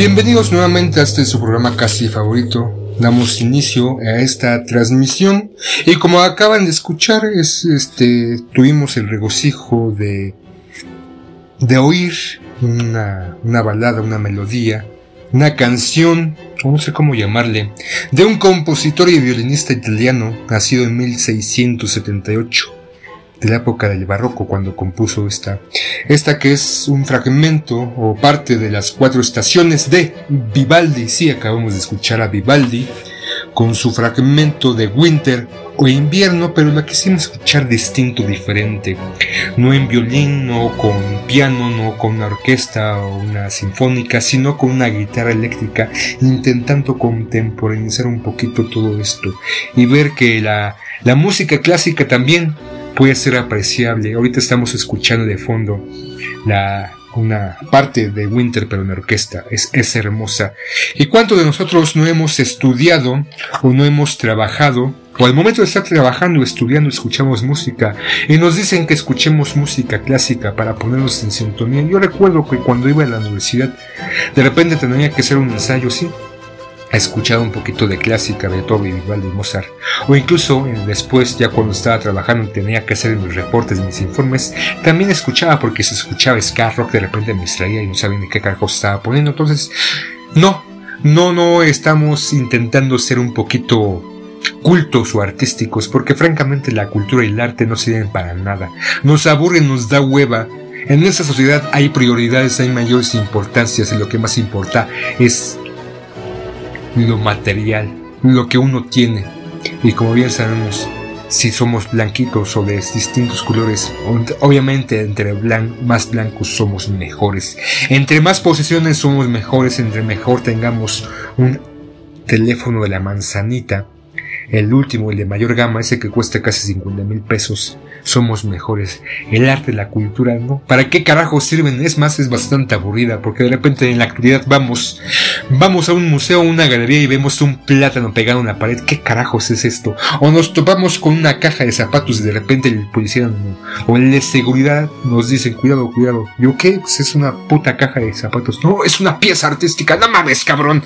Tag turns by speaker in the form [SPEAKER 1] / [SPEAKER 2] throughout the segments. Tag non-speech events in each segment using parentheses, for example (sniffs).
[SPEAKER 1] Bienvenidos nuevamente a este su programa casi favorito. Damos inicio a esta transmisión y como acaban de escuchar, es, este, tuvimos el regocijo de, de oír una, una balada, una melodía, una canción, no sé cómo llamarle, de un compositor y violinista italiano nacido en 1678 de la época del barroco cuando compuso esta, esta que es un fragmento o parte de las cuatro estaciones de Vivaldi, sí, acabamos de escuchar a Vivaldi con su fragmento de Winter o invierno, pero la quisimos escuchar distinto, diferente, no en violín, no con piano, no con una orquesta o una sinfónica, sino con una guitarra eléctrica, intentando contemporaneizar un poquito todo esto y ver que la, la música clásica también puede ser apreciable. Ahorita estamos escuchando de fondo la, una parte de Winter pero en orquesta. Es, es hermosa. ¿Y cuánto de nosotros no hemos estudiado o no hemos trabajado o al momento de estar trabajando, estudiando, escuchamos música y nos dicen que escuchemos música clásica para ponernos en sintonía. Yo recuerdo que cuando iba a la universidad, de repente tenía que hacer un ensayo, sí, a escuchar un poquito de clásica de Beethoven, Vivaldi Mozart. O incluso eh, después, ya cuando estaba trabajando tenía que hacer mis reportes, mis informes, también escuchaba porque se escuchaba ska rock, de repente me distraía y no sabía ni qué carajo estaba poniendo. Entonces, no, no, no estamos intentando ser un poquito cultos o artísticos, porque francamente la cultura y el arte no sirven para nada. Nos aburren, nos da hueva. En esta sociedad hay prioridades, hay mayores importancias y lo que más importa es lo material, lo que uno tiene. Y como bien sabemos, si somos blanquitos o de distintos colores, obviamente entre más blancos somos mejores. Entre más posesiones somos mejores, entre mejor tengamos un teléfono de la manzanita el último, el de mayor gama, ese que cuesta casi 50 mil pesos, somos mejores. El arte, la cultura, ¿no? ¿Para qué carajo sirven? Es más, es bastante aburrida, porque de repente en la actualidad vamos, vamos a un museo, a una galería y vemos un plátano pegado en la pared. ¿Qué carajos es esto? O nos topamos con una caja de zapatos y de repente el policía o el de seguridad nos dicen, cuidado, cuidado. Yo, ¿qué? Pues es una puta caja de zapatos. No, es una pieza artística. No mames, cabrón.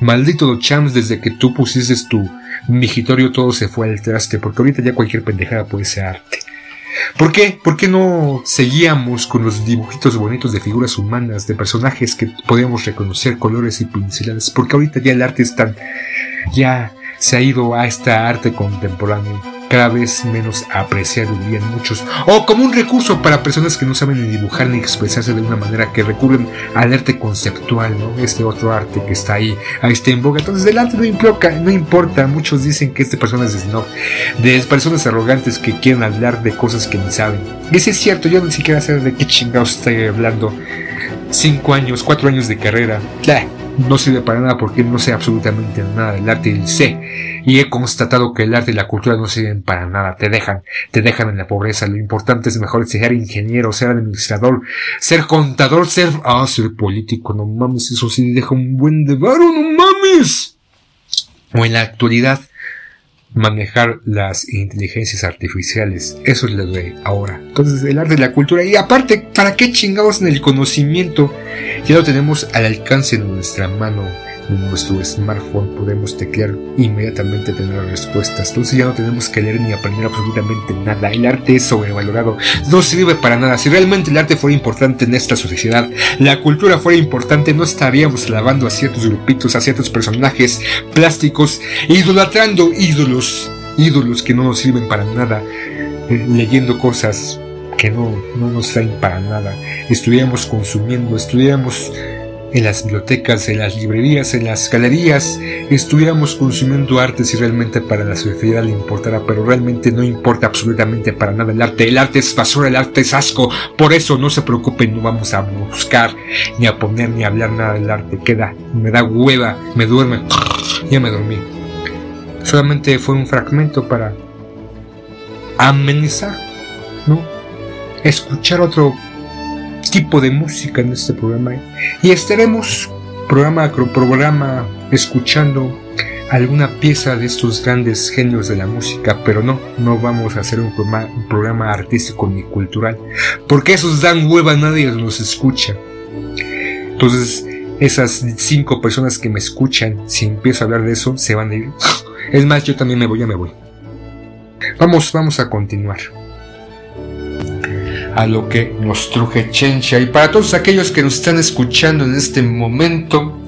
[SPEAKER 1] Maldito los chams desde que tú pusiste tu mijitorio todo se fue al traste, porque ahorita ya cualquier pendejada puede ser arte. ¿Por qué? ¿Por qué no seguíamos con los dibujitos bonitos de figuras humanas, de personajes que podíamos reconocer colores y pinceladas? Porque ahorita ya el arte es tan... ya se ha ido a esta arte contemporáneo cada vez menos apreciado dirían muchos, o como un recurso para personas que no saben ni dibujar ni expresarse de una manera que recurren al arte conceptual, ¿no? Este otro arte que está ahí, ahí está en boga. Entonces el arte no no importa. Muchos dicen que este es snob, de personas arrogantes que quieren hablar de cosas que ni saben. Y si es cierto, yo ni siquiera sé de qué chingados estoy hablando. Cinco años, cuatro años de carrera no sirve para nada porque no sé absolutamente nada del arte y sé y he constatado que el arte y la cultura no sirven para nada, te dejan, te dejan en la pobreza, lo importante es mejor ser ingeniero, ser administrador, ser contador, ser, ah, ser político, no mames, eso sí deja un buen de no mames. O en la actualidad, manejar las inteligencias artificiales. Eso es lo de ahora. Entonces, el arte la cultura. Y aparte, ¿para qué chingados en el conocimiento? Ya lo tenemos al alcance de nuestra mano en nuestro smartphone podemos teclear inmediatamente tener respuestas. Entonces ya no tenemos que leer ni aprender absolutamente nada. El arte es sobrevalorado, no sirve para nada. Si realmente el arte fuera importante en esta sociedad, la cultura fuera importante, no estaríamos lavando a ciertos grupitos, a ciertos personajes plásticos, idolatrando ídolos, ídolos que no nos sirven para nada, eh, leyendo cosas que no, no nos traen para nada. Estuviéramos consumiendo, estuviéramos en las bibliotecas, en las librerías, en las galerías, estuviéramos consumiendo arte si realmente para la sociedad le importara, pero realmente no importa absolutamente para nada el arte. El arte es basura, el arte es asco. Por eso no se preocupen, no vamos a buscar, ni a poner, ni a hablar nada del arte. Queda, me da hueva, me duerme. (sniffs) Ya me dormí. Solamente fue un fragmento para amenizar, ¿no? Escuchar otro tipo de música en este programa y estaremos programa programa escuchando alguna pieza de estos grandes genios de la música, pero no, no vamos a hacer un programa, artístico ni cultural, porque esos dan hueva, nadie los escucha. Entonces, esas cinco personas que me escuchan, si empiezo a hablar de eso, se van a ir. Es más, yo también me voy, ya me voy. Vamos, vamos a continuar a lo que nos truje Chencha. Y para todos aquellos que nos están escuchando en este momento,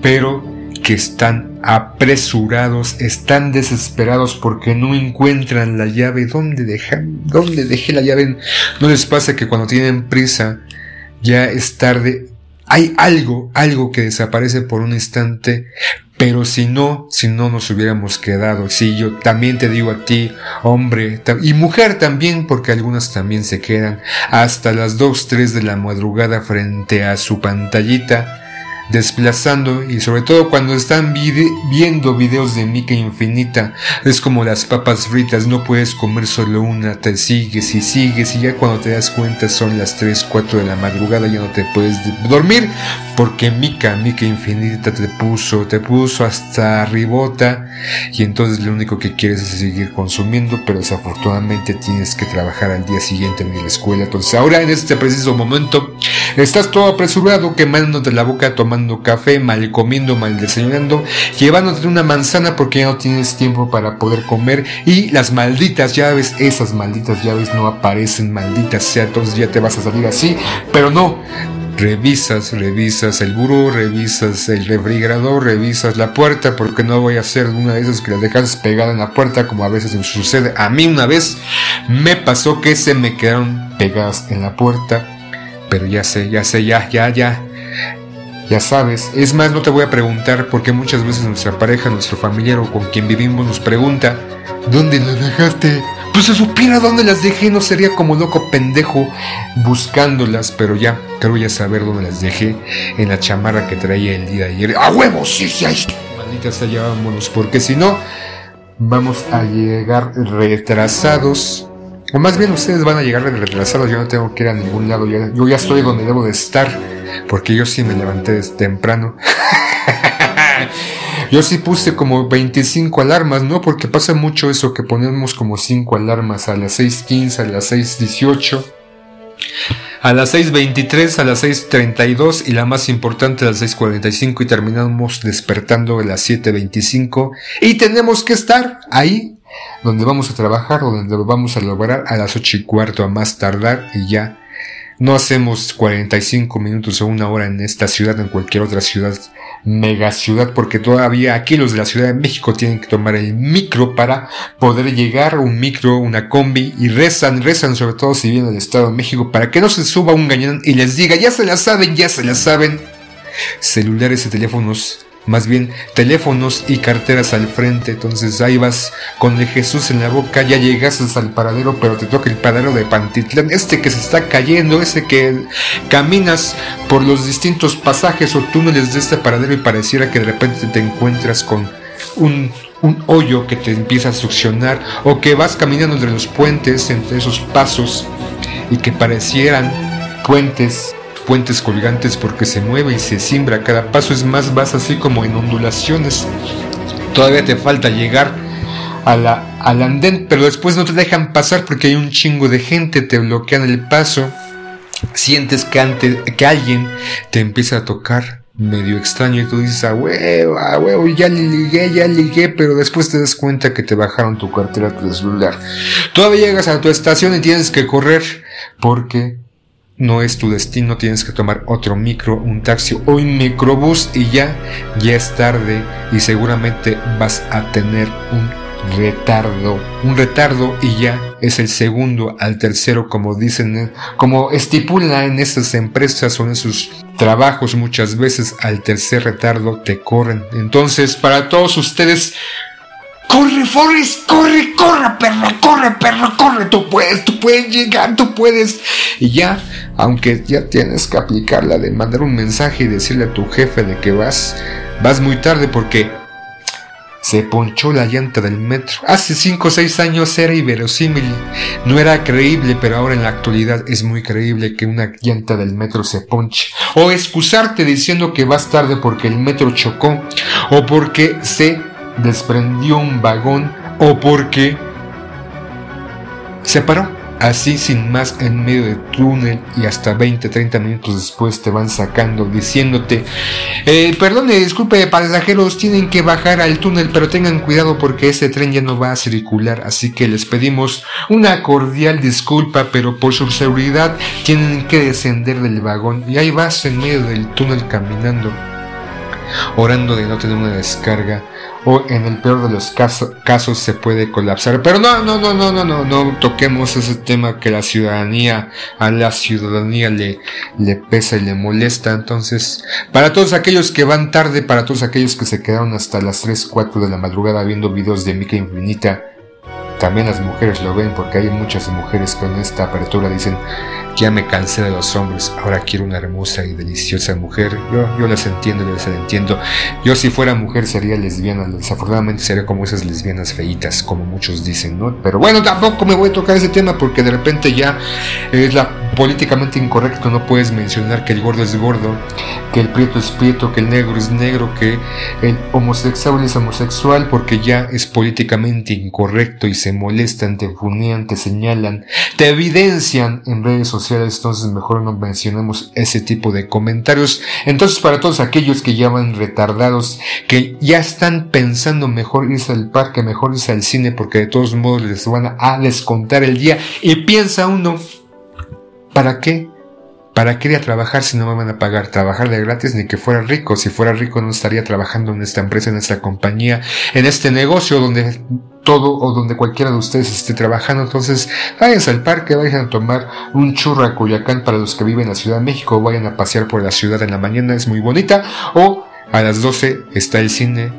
[SPEAKER 1] pero que están apresurados, están desesperados porque no encuentran la llave. ¿Dónde, dejan, ¿Dónde dejé la llave? No les pasa que cuando tienen prisa ya es tarde. Hay algo, algo que desaparece por un instante, pero si no, si no nos hubiéramos quedado, si yo también te digo a ti, hombre, y mujer también, porque algunas también se quedan. Hasta las 2, 3 de la madrugada frente a su pantallita, desplazando y sobre todo cuando están viendo videos de Mica Infinita, es como las papas fritas, no puedes comer solo una, te sigues y sigues y ya cuando te das cuenta son las 3, 4 de la madrugada, ya no te puedes dormir porque Mica, Mica Infinita te puso, te puso hasta ribota y entonces lo único que quieres es seguir consumiendo, pero desafortunadamente tienes que trabajar al día siguiente en la escuela. Entonces ahora en este preciso momento estás todo apresurado, quemándote la boca, tomando café, mal comiendo, mal desayunando, llevándote una manzana porque ya no tienes tiempo para poder comer. Y las malditas llaves, esas malditas llaves no aparecen, malditas sea, entonces ya te vas a salir así, pero no, revisas, revisas el buró, revisas el refrigerador, revisas la puerta, porque no voy a hacer una de esas que la dejas pegada en la puerta, como a veces me sucede. A mí una vez. Me pasó que se me quedaron pegadas en la puerta, pero ya sé, ya sé, ya, ya, ya. Ya sabes, es más, no te voy a preguntar porque muchas veces nuestra pareja, nuestro familiar o con quien vivimos nos pregunta, ¿dónde la dejaste? Pues se supiera dónde las dejé, no sería como loco pendejo buscándolas, pero ya, creo ya saber dónde las dejé en la chamarra que traía el día de ayer. ¡A huevos! Sí, sí, sí. Maldita sea, vámonos, porque si no, vamos a llegar retrasados. O más bien ustedes van a llegar retrasados, yo no tengo que ir a ningún lado, yo ya estoy donde debo de estar, porque yo sí me levanté temprano. (laughs) Yo sí puse como 25 alarmas, ¿no? Porque pasa mucho eso que ponemos como 5 alarmas a las 6.15, a las 6.18, a las 6.23, a las 6.32 y la más importante a las 6.45 y terminamos despertando a las 7.25 y tenemos que estar ahí donde vamos a trabajar, donde vamos a lograr a las 8 y cuarto a más tardar y ya no hacemos 45 minutos o una hora en esta ciudad, en cualquier otra ciudad mega ciudad porque todavía aquí los de la Ciudad de México tienen que tomar el micro para poder llegar, un micro, una combi y rezan, rezan sobre todo si vienen del Estado de México para que no se suba un gañón y les diga, ya se la saben, ya se la saben. Celulares y teléfonos más bien teléfonos y carteras al frente. Entonces ahí vas con el Jesús en la boca, ya llegas al paradero, pero te toca el paradero de Pantitlán, este que se está cayendo, ese que caminas por los distintos pasajes o túneles de este paradero y pareciera que de repente te encuentras con un, un hoyo que te empieza a succionar o que vas caminando entre los puentes, entre esos pasos y que parecieran puentes puentes colgantes porque se mueve y se simbra, cada paso es más, vas así como en ondulaciones. Todavía te falta llegar a la, al andén, pero después no te dejan pasar porque hay un chingo de gente, te bloquean el paso. Sientes que, antes, que alguien te empieza a tocar medio extraño y tú dices, a huevo, a huevo, ya ligué, ya ligué, pero después te das cuenta que te bajaron tu cartera, tu celular. Todavía llegas a tu estación y tienes que correr porque no es tu destino, tienes que tomar otro micro, un taxi o un microbús y ya, ya es tarde y seguramente vas a tener un retardo, un retardo y ya es el segundo al tercero como dicen, como estipulan en estas empresas o en esos trabajos muchas veces al tercer retardo te corren. Entonces, para todos ustedes, Corre, Forrest, corre, corre, perra, corre, perra, corre, tú puedes, tú puedes llegar, tú puedes. Y ya, aunque ya tienes que aplicarla de mandar un mensaje y decirle a tu jefe de que vas, vas muy tarde porque se ponchó la llanta del metro. Hace 5 o 6 años era inverosímil, no era creíble, pero ahora en la actualidad es muy creíble que una llanta del metro se ponche. O excusarte diciendo que vas tarde porque el metro chocó o porque se desprendió un vagón o porque se paró. Así sin más en medio del túnel y hasta 20-30 minutos después te van sacando diciéndote, eh, perdone, disculpe pasajeros, tienen que bajar al túnel pero tengan cuidado porque ese tren ya no va a circular, así que les pedimos una cordial disculpa pero por su seguridad tienen que descender del vagón. Y ahí vas en medio del túnel caminando, orando de no tener una descarga o en el peor de los casos se puede colapsar. Pero no, no, no, no, no, no, no toquemos ese tema que la ciudadanía, a la ciudadanía le, le pesa y le molesta. Entonces, para todos aquellos que van tarde, para todos aquellos que se quedaron hasta las 3, 4 de la madrugada viendo videos de Mica Infinita, también las mujeres lo ven porque hay muchas mujeres con esta apertura dicen ya me cansé de los hombres, ahora quiero una hermosa y deliciosa mujer. Yo, yo las entiendo, las entiendo. Yo si fuera mujer sería lesbiana, desafortunadamente sería como esas lesbianas feitas, como muchos dicen, ¿no? Pero bueno, tampoco me voy a tocar ese tema porque de repente ya es la políticamente incorrecto, no puedes mencionar que el gordo es gordo, que el prieto es prieto, que el negro es negro, que el homosexual es homosexual, porque ya es políticamente incorrecto y se molestan, te funean, te señalan, te evidencian en redes sociales, entonces mejor no mencionemos ese tipo de comentarios. Entonces para todos aquellos que ya van retardados, que ya están pensando mejor irse al parque, mejor irse al cine, porque de todos modos les van a descontar el día, y piensa uno, ¿para qué? ¿Para qué ir a trabajar si no me van a pagar? Trabajar de gratis ni que fuera rico. Si fuera rico no estaría trabajando en esta empresa, en esta compañía, en este negocio donde todo o donde cualquiera de ustedes esté trabajando. Entonces, váyanse al parque, vayan a tomar un churro a Culiacán para los que viven en la Ciudad de México, vayan a pasear por la ciudad en la mañana, es muy bonita. O a las 12 está el cine.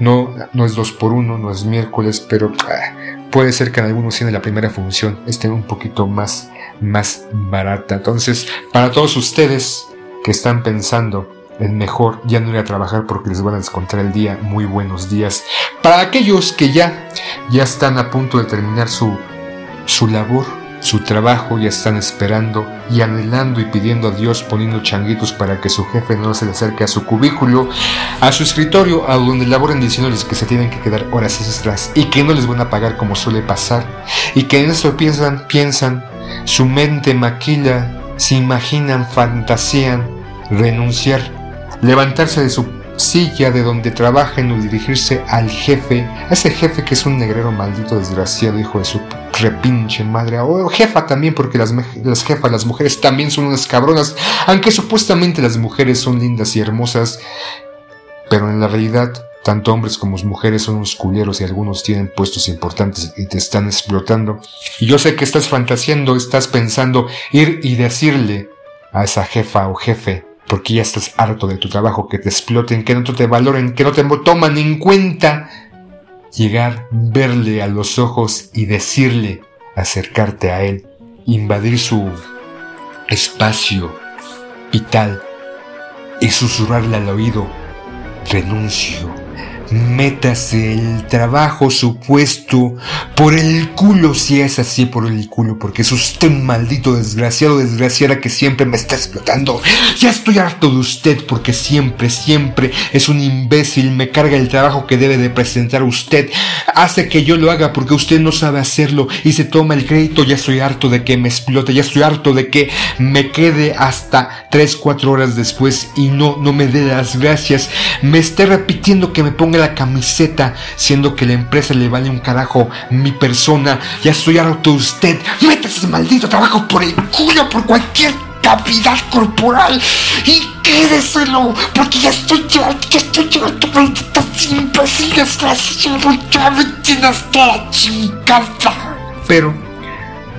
[SPEAKER 1] No, no es dos por uno, no es miércoles, pero ah, puede ser que en algunos cines la primera función esté un poquito más más barata. Entonces, para todos ustedes que están pensando en mejor ya no ir a trabajar porque les van a descontar el día, muy buenos días. Para aquellos que ya, ya están a punto de terminar su, su labor, su trabajo, ya están esperando y anhelando y pidiendo a Dios poniendo changuitos para que su jefe no se le acerque a su cubículo, a su escritorio, a donde laboran diciéndoles que se tienen que quedar horas extras y que no les van a pagar como suele pasar. Y que en eso piensan, piensan su mente maquila, se imaginan, fantasean, renunciar, levantarse de su silla de donde trabajan o dirigirse al jefe, a ese jefe que es un negrero maldito desgraciado, hijo de su repinche madre, o jefa también, porque las, las jefas, las mujeres también son unas cabronas, aunque supuestamente las mujeres son lindas y hermosas, pero en la realidad tanto hombres como mujeres son unos culeros y algunos tienen puestos importantes y te están explotando. Y yo sé que estás fantaseando, estás pensando ir y decirle a esa jefa o jefe, porque ya estás harto de tu trabajo, que te exploten, que no te valoren, que no te toman en cuenta. Llegar, verle a los ojos y decirle, acercarte a él, invadir su espacio vital y susurrarle al oído, renuncio métase el trabajo supuesto por el culo si es así por el culo, porque es usted un maldito desgraciado, desgraciada que siempre me está explotando. Ya estoy harto de usted porque siempre, siempre es un imbécil, me carga el trabajo que debe de presentar usted, hace que yo lo haga porque usted no sabe hacerlo y se toma el crédito, ya estoy harto de que me explote, ya estoy harto de que me quede hasta 3, 4 horas después y no, no me dé las gracias, me esté repitiendo que me ponga la camiseta, siendo que la empresa le vale un carajo mi persona. Ya estoy harto de usted. Métase ese maldito trabajo por el culo, por cualquier cavidad corporal y quédeselo, porque ya estoy harto, ya estoy de estas imbéciles, ya me hasta la chingada. Pero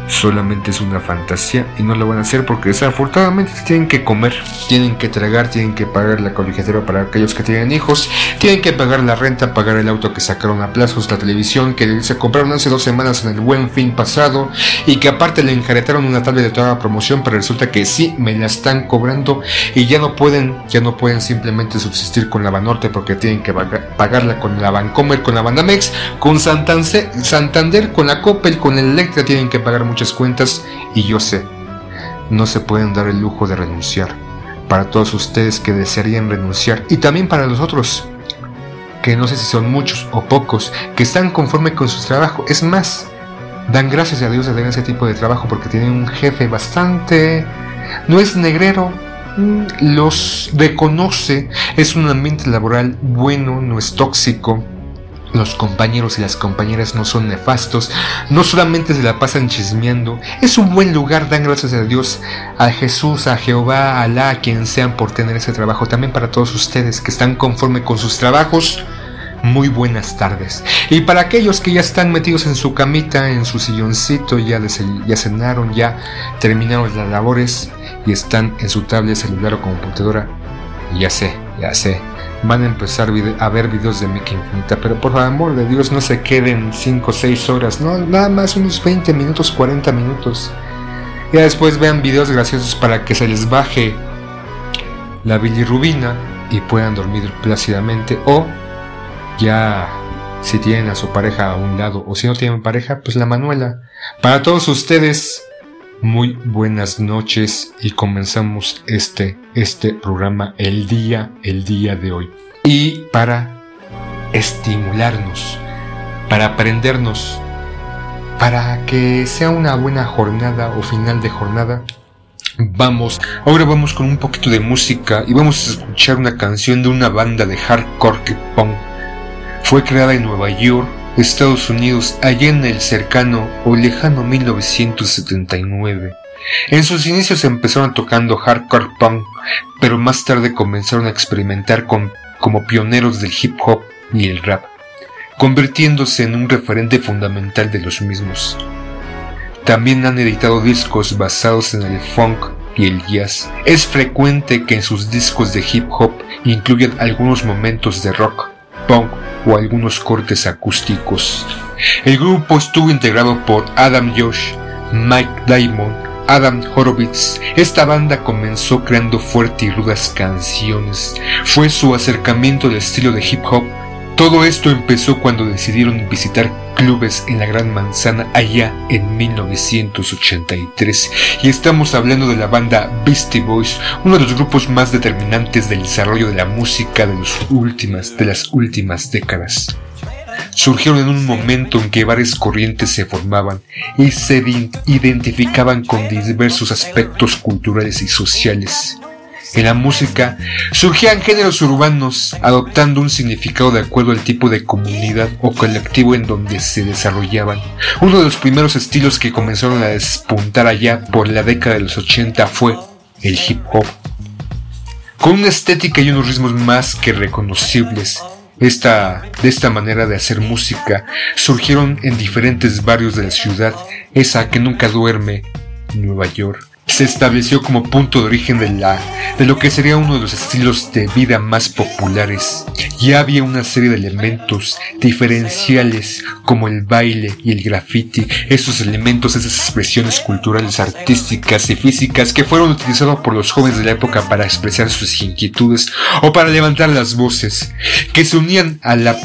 [SPEAKER 1] solamente es una fantasía y no lo van a hacer porque desafortunadamente tienen que comer, tienen que tragar, tienen que pagar la colegiatura para aquellos que tienen hijos, tienen que pagar la renta, pagar el auto que sacaron a plazos, la televisión que se compraron hace dos semanas en el buen fin pasado y que aparte le enjaretaron una tablet de toda promoción, pero resulta que sí me la están cobrando y ya no pueden, ya no pueden simplemente subsistir con la Banorte porque tienen que pagarla con la Bancomer, con la Banamex, con Santander, Santander con la Coppel, con el Electra tienen que pagar muchas cuentas y yo sé, no se pueden dar el lujo de renunciar. Para todos ustedes que desearían renunciar y también para los otros, que no sé si son muchos o pocos, que están conforme con su trabajo. Es más, dan gracias a Dios de tener ese tipo de trabajo porque tienen un jefe bastante... No es negrero, los reconoce, es un ambiente laboral bueno, no es tóxico, los compañeros y las compañeras no son nefastos, no solamente se la pasan chismeando, es un buen lugar, dan gracias a Dios, a Jesús, a Jehová, a Alá, a quien sean por tener ese trabajo. También para todos ustedes que están conforme con sus trabajos, muy buenas tardes. Y para aquellos que ya están metidos en su camita, en su silloncito, ya, cenaron, ya terminaron las labores y están en su tablet, celular o computadora, ya sé, ya sé van a empezar a ver videos de Mickey Infinita. Pero por amor de Dios, no se queden 5 o 6 horas, no, nada más unos 20 minutos, 40 minutos. Ya después vean videos graciosos para que se les baje la bilirrubina y puedan dormir plácidamente. O ya si tienen a su pareja a un lado o si no tienen pareja, pues la Manuela. Para todos ustedes, muy buenas noches y comenzamos este, este programa el día, el día de hoy. Y para estimularnos, para aprendernos, para que sea una buena jornada o final de jornada, vamos, ahora vamos con un poquito de música y vamos a escuchar una canción de una banda de hardcore que punk. Fue creada en Nueva York Estados Unidos allá en el cercano o lejano 1979. En sus inicios empezaron tocando hardcore punk, pero más tarde comenzaron a experimentar como pioneros del hip hop y el rap, convirtiéndose en un referente fundamental de los mismos. También han editado discos basados en el funk y el jazz. Es frecuente que en sus discos de hip hop incluyan algunos momentos de rock, o algunos cortes acústicos. El grupo estuvo integrado por Adam Josh, Mike Diamond, Adam Horowitz. Esta banda comenzó creando fuertes y rudas canciones. Fue su acercamiento al estilo de hip hop todo esto empezó cuando decidieron visitar clubes en la Gran Manzana allá en 1983 y estamos hablando de la banda Beastie Boys, uno de los grupos más determinantes del desarrollo de la música de, de las últimas décadas. Surgieron en un momento en que varias corrientes se formaban y se identificaban con diversos aspectos culturales y sociales en la música surgían géneros urbanos adoptando un significado de acuerdo al tipo de comunidad o colectivo en donde se desarrollaban. Uno de los primeros estilos que comenzaron a despuntar allá por la década de los 80 fue el hip hop. Con una estética y unos ritmos más que reconocibles, esta, de esta manera de hacer música surgieron en diferentes barrios de la ciudad, esa que nunca duerme, Nueva York se estableció como punto de origen de, la, de lo que sería uno de los estilos de vida más populares. Ya había una serie de elementos diferenciales como el baile y el graffiti, esos elementos, esas expresiones culturales, artísticas y físicas que fueron utilizados por los jóvenes de la época para expresar sus inquietudes o para levantar las voces, que se unían a la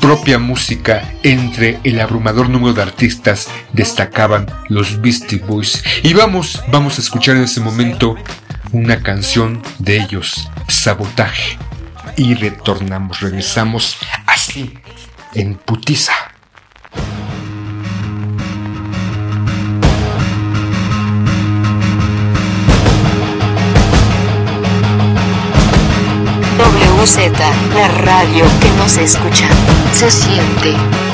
[SPEAKER 1] propia música entre el abrumador número de artistas destacaban los Beastie Boys. Y vamos, vamos a escuchar en este momento una canción de ellos, Sabotaje. Y retornamos, regresamos así, en putiza.
[SPEAKER 2] Z, la radio que no se escucha, se siente.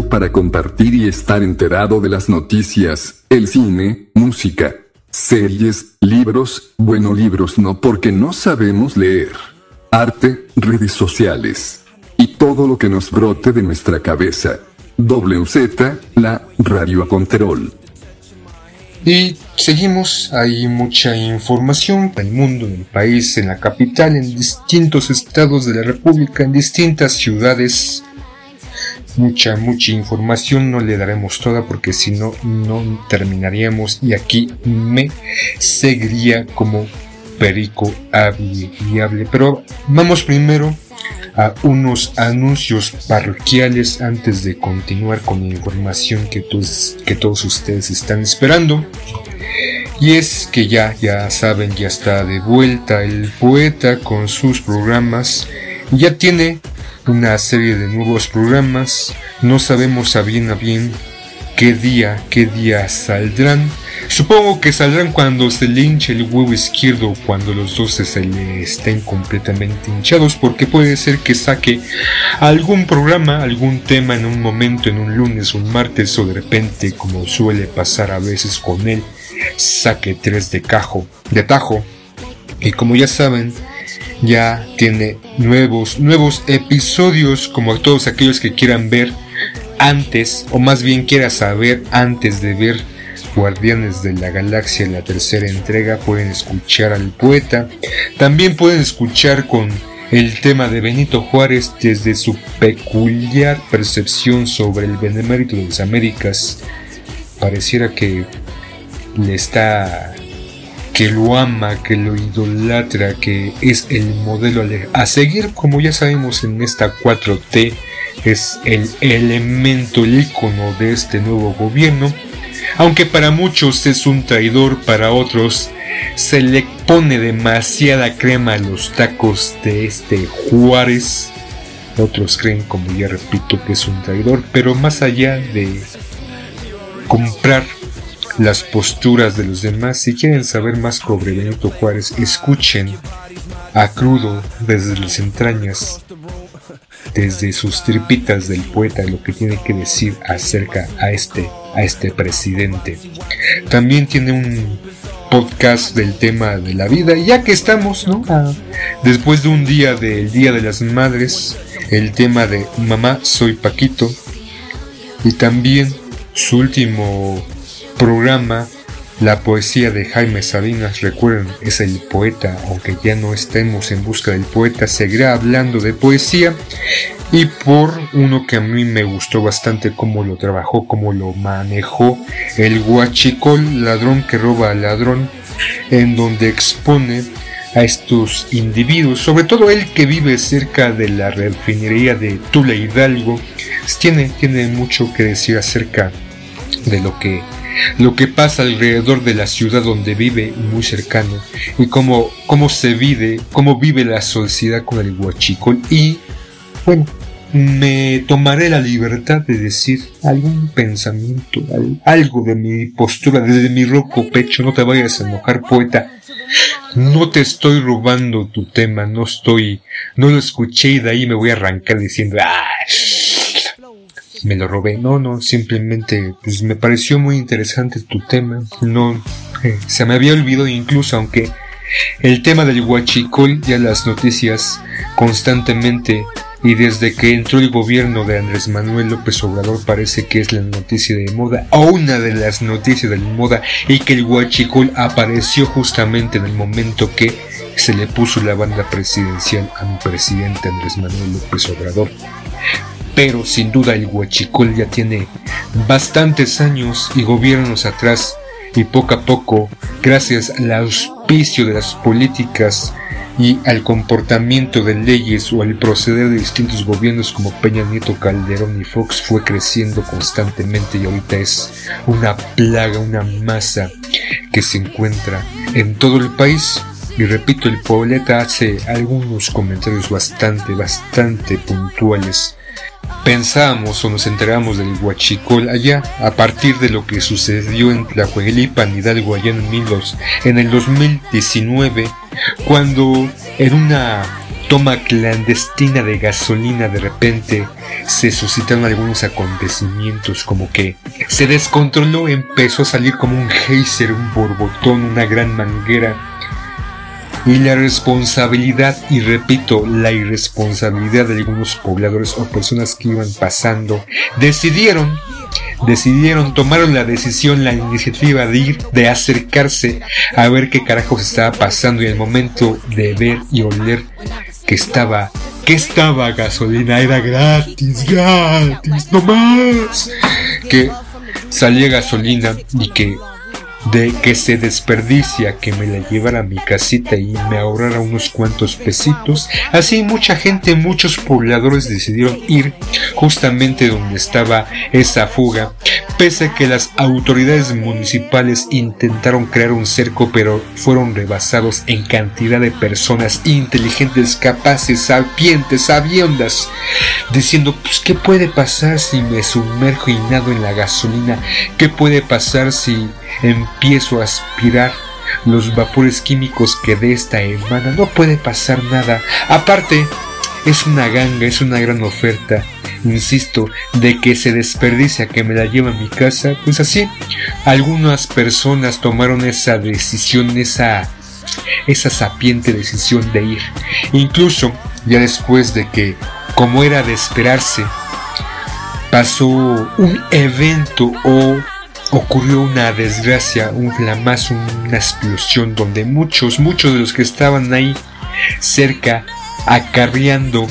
[SPEAKER 3] Para compartir y estar enterado de las noticias, el cine, música, series, libros, bueno libros no porque no sabemos leer, arte, redes sociales y todo lo que nos brote de nuestra cabeza. WZ, la radio a control.
[SPEAKER 1] Y seguimos, hay mucha información en el mundo, en el país, en la capital, en distintos estados de la República, en distintas ciudades. Mucha, mucha información, no le daremos toda porque si no, no terminaríamos y aquí me seguiría como perico hable. Pero vamos primero a unos anuncios parroquiales antes de continuar con la información que todos, que todos ustedes están esperando. Y es que ya, ya saben, ya está de vuelta el poeta con sus programas. Ya tiene una serie de nuevos programas. No sabemos a bien a bien qué día, qué día saldrán Supongo que saldrán cuando se le hinche el huevo izquierdo cuando los dos se le estén completamente hinchados, porque puede ser que saque algún programa, algún tema en un momento, en un lunes, un martes o de repente, como suele pasar a veces con él, saque tres de cajo, de tajo. Y como ya saben, ya tiene nuevos, nuevos episodios, como todos aquellos que quieran ver antes, o más bien quiera saber antes de ver Guardianes de la Galaxia, la tercera entrega, pueden escuchar al poeta. También pueden escuchar con el tema de Benito Juárez desde su peculiar percepción sobre el benemérito de las Américas. Pareciera que le está que lo ama, que lo idolatra, que es el modelo a seguir, como ya sabemos en esta 4T, es el elemento, el icono de este nuevo gobierno aunque para muchos es un traidor, para otros se le pone demasiada crema a los tacos de este Juárez. Otros creen, como ya repito, que es un traidor, pero más allá de comprar las posturas de los demás, si quieren saber más sobre Benito Juárez, escuchen a crudo desde las entrañas desde sus tripitas del poeta lo que tiene que decir acerca a este, a este presidente. También tiene un podcast del tema de la vida, ya que estamos, ¿no? Ah, después de un día del Día de las Madres, el tema de Mamá, soy Paquito, y también su último programa la poesía de Jaime Sabinas, recuerden, es el poeta, aunque ya no estemos en busca del poeta, seguirá hablando de poesía. Y por uno que a mí me gustó bastante cómo lo trabajó, cómo lo manejó, el guachicol, ladrón que roba al ladrón, en donde expone a estos individuos, sobre todo él que vive cerca de la refinería de Tula Hidalgo, tiene, tiene mucho que decir acerca de lo que lo que pasa alrededor de la ciudad donde vive muy cercano y cómo, cómo se vive, cómo vive la sociedad con el huachicol y bueno, me tomaré la libertad de decir algún pensamiento, algo de mi postura, desde mi roco pecho, no te vayas a enojar poeta, no te estoy robando tu tema, no estoy, no lo escuché y de ahí me voy a arrancar diciendo, ¡ah! Me lo robé. No, no, simplemente pues me pareció muy interesante tu tema. No, eh, se me había olvidado incluso, aunque el tema del huachicol ya las noticias constantemente y desde que entró el gobierno de Andrés Manuel López Obrador parece que es la noticia de moda o una de las noticias de moda y que el huachicol apareció justamente en el momento que se le puso la banda presidencial a mi presidente Andrés Manuel López Obrador pero sin duda el huachicol ya tiene bastantes años y gobiernos atrás y poco a poco, gracias al auspicio de las políticas y al comportamiento de leyes o al proceder de distintos gobiernos como Peña Nieto, Calderón y Fox fue creciendo constantemente y ahorita es una plaga, una masa que se encuentra en todo el país. Y repito, el poeta hace algunos comentarios bastante, bastante puntuales pensábamos o nos enteramos del huachicol allá a partir de lo que sucedió en Tlahuelipan, Hidalgo, en, en el 2019, cuando en una toma clandestina de gasolina de repente se suscitaron algunos acontecimientos como que se descontroló, empezó a salir como un geyser, un borbotón, una gran manguera y la responsabilidad, y repito, la irresponsabilidad de algunos pobladores o personas que iban pasando, decidieron, decidieron, tomaron la decisión, la iniciativa de ir, de acercarse a ver qué carajos estaba pasando y el momento de ver y oler que estaba, que estaba gasolina, era gratis, gratis, no más, que salía gasolina y que de que se desperdicia que me la llevara a mi casita y me ahorrara unos cuantos pesitos. Así mucha gente, muchos pobladores decidieron ir justamente donde estaba esa fuga, pese a que las autoridades municipales intentaron crear un cerco, pero fueron rebasados en cantidad de personas inteligentes, capaces, sapientes, sabiondas, diciendo, pues, ¿qué puede pasar si me sumerjo y nado en la gasolina? ¿Qué puede pasar si empiezo a aspirar los vapores químicos que de esta emana. No puede pasar nada. Aparte, es una ganga, es una gran oferta. Insisto, de que se desperdicia que me la lleva a mi casa. Pues así, algunas personas tomaron esa decisión, esa, esa sapiente decisión de ir. Incluso, ya después de que, como era de esperarse, pasó un evento o ocurrió una desgracia, un flamazo, una explosión donde muchos, muchos de los que estaban ahí cerca acarreando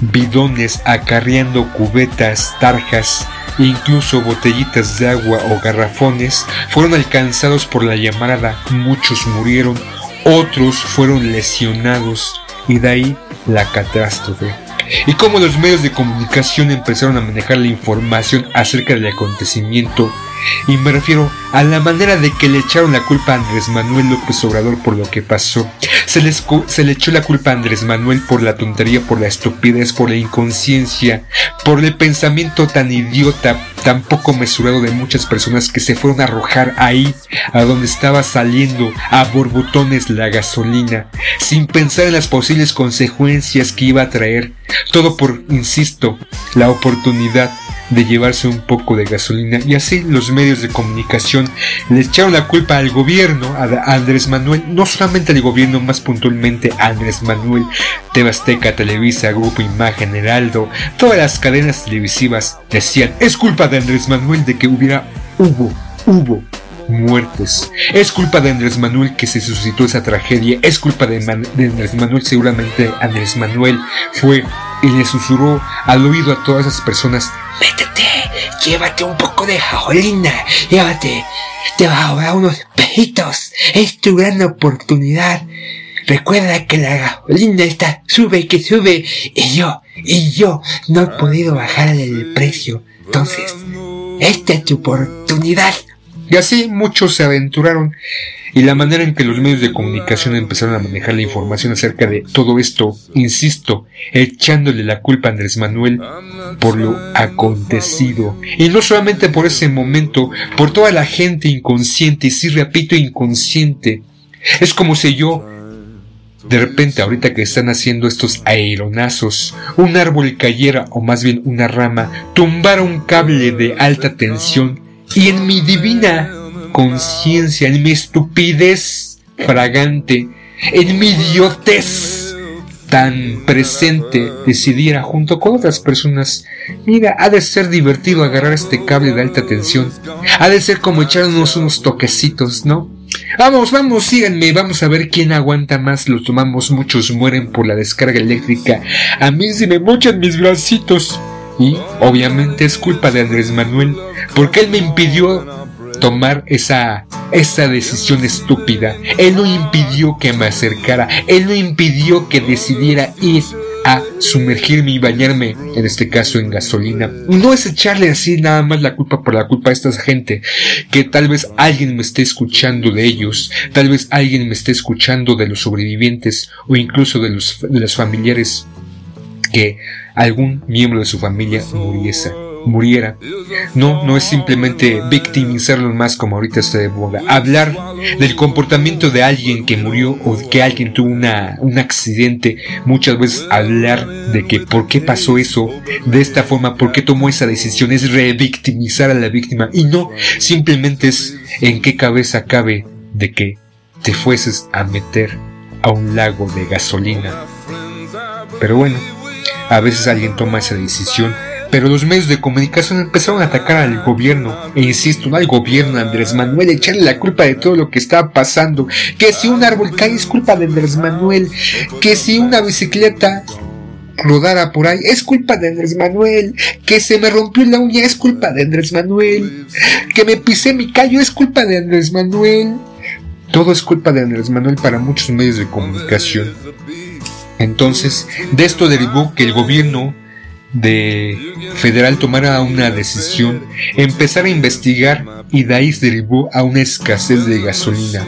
[SPEAKER 1] bidones, acarreando cubetas, tarjas, incluso botellitas de agua o garrafones, fueron alcanzados por la llamada, muchos murieron, otros fueron lesionados y de ahí la catástrofe. Y como los medios de comunicación empezaron a manejar la información acerca del acontecimiento y me refiero a la manera de que le echaron la culpa a Andrés Manuel López Obrador por lo que pasó. Se, se le echó la culpa a Andrés Manuel por la tontería, por la estupidez, por la inconsciencia, por el pensamiento tan idiota, tan poco mesurado de muchas personas que se fueron a arrojar ahí, a donde estaba saliendo a borbotones la gasolina, sin pensar en las posibles consecuencias que iba a traer. Todo por, insisto, la oportunidad de llevarse un poco de gasolina y así los medios de comunicación le echaron la culpa al gobierno, a Andrés Manuel, no solamente al gobierno, más puntualmente a Andrés Manuel, Tebasteca, Televisa, Grupo Imagen, Heraldo, todas las cadenas televisivas decían, es culpa de Andrés Manuel de que hubiera, hubo, hubo muertes. Es culpa de Andrés Manuel que se suscitó esa tragedia. Es culpa de, de Andrés Manuel, seguramente Andrés Manuel fue y le susurró al oído a todas esas personas, métete, llévate un poco de jaolina, llévate, te va a ahogar unos pejitos, es tu gran oportunidad. Recuerda que la gasolina está, sube que sube, y yo, y yo no he podido bajarle el precio. Entonces, esta es tu oportunidad. Y así muchos se aventuraron y la manera en que los medios de comunicación empezaron a manejar la información acerca de todo esto, insisto, echándole la culpa a Andrés Manuel por lo acontecido. Y no solamente por ese momento, por toda la gente inconsciente, y si repito inconsciente. Es como si yo de repente, ahorita que están haciendo estos aeronazos, un árbol cayera, o más bien una rama, tumbara un cable de alta tensión y en mi divina conciencia, en mi estupidez fragante, en mi idiotez tan presente, decidiera junto con otras personas, mira, ha de ser divertido agarrar este cable de alta tensión, ha de ser como echarnos unos toquecitos, ¿no? Vamos, vamos, síganme, vamos a ver quién aguanta más, los tomamos, muchos mueren por la descarga eléctrica, a mí se me mochan mis bracitos. Y obviamente es culpa de Andrés Manuel, porque él me impidió tomar esa, esa decisión estúpida. Él no impidió que me acercara, él no impidió que decidiera ir a sumergirme y bañarme, en este caso en gasolina. No es echarle así nada más la culpa por la culpa a esta gente, que tal vez alguien me esté escuchando de ellos, tal vez alguien me esté escuchando de los sobrevivientes o incluso de los, de los familiares que algún miembro de su familia muriese. Muriera. No, no es simplemente victimizarlo más como ahorita está de moda. Hablar del comportamiento de alguien que murió o que alguien tuvo una, un accidente. Muchas veces hablar de que por qué pasó eso de esta forma, por qué tomó esa decisión, es revictimizar a la víctima. Y no, simplemente es en qué cabeza cabe de que te fueses a meter a un lago de gasolina. Pero bueno, a veces alguien toma esa decisión pero los medios de comunicación empezaron a atacar al gobierno, e insisto, al gobierno Andrés Manuel, echarle la culpa de todo lo que estaba pasando, que si un árbol cae es culpa de Andrés Manuel, que si una bicicleta rodara por ahí es culpa de Andrés Manuel, que se me rompió la uña es culpa de Andrés Manuel, que me pisé mi callo es culpa de Andrés Manuel. Todo es culpa de Andrés Manuel para muchos medios de comunicación. Entonces, de esto derivó que el gobierno de federal tomara una decisión, empezar a investigar y de ahí derivó a una escasez de gasolina.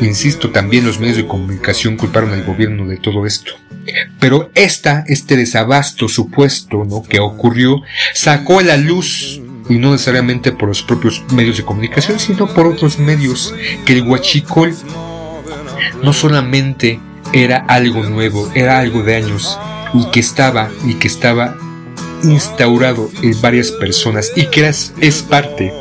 [SPEAKER 1] Insisto, también los medios de comunicación culparon al gobierno de todo esto. Pero esta, este desabasto supuesto ¿no? que ocurrió sacó a la luz, y no necesariamente por los propios medios de comunicación, sino por otros medios, que el huachicol no solamente era algo nuevo, era algo de años, y que estaba y que estaba instaurado en varias personas y que es, es parte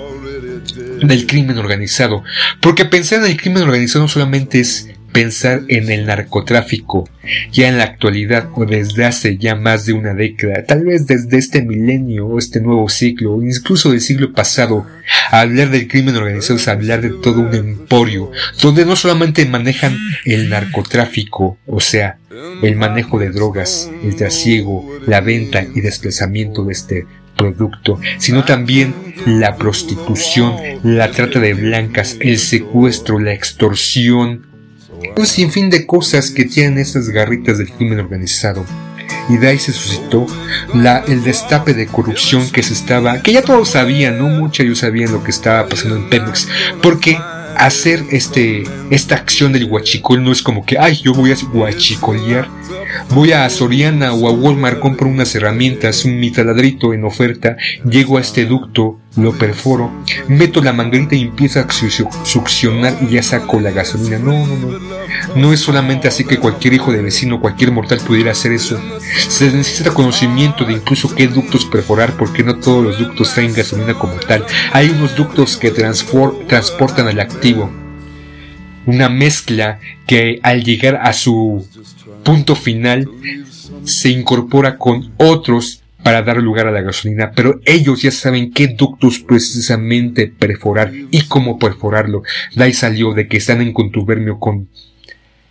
[SPEAKER 1] del crimen organizado. Porque pensar en el crimen organizado no solamente es pensar en el narcotráfico ya en la actualidad o desde hace ya más de una década, tal vez desde este milenio o este nuevo siglo incluso del siglo pasado, hablar del crimen organizado es hablar de todo un emporio donde no solamente manejan el narcotráfico, o sea, el manejo de drogas, el trasiego, la venta y desplazamiento de este producto, sino también la prostitución, la trata de blancas, el secuestro, la extorsión, un sinfín de cosas que tienen estas garritas del crimen organizado. Y de ahí se suscitó la, el destape de corrupción que se estaba, que ya todos sabían, no mucha ellos sabían lo que estaba pasando en Pemex, porque hacer este, esta acción del huachicol no es como que, ay, yo voy a huachicolear Voy a Soriana o a Walmart, compro unas herramientas, un mitaladrito en oferta, llego a este ducto, lo perforo, meto la manguerita y empieza a succionar y ya saco la gasolina. No, no, no. No es solamente así que cualquier hijo de vecino, cualquier mortal pudiera hacer eso. Se necesita conocimiento de incluso qué ductos perforar, porque no todos los ductos traen gasolina como tal. Hay unos ductos que transportan al activo. Una mezcla que al llegar a su punto final se incorpora con otros para dar lugar a la gasolina, pero ellos ya saben qué ductos precisamente perforar y cómo perforarlo. De ahí salió de que están en contubernio con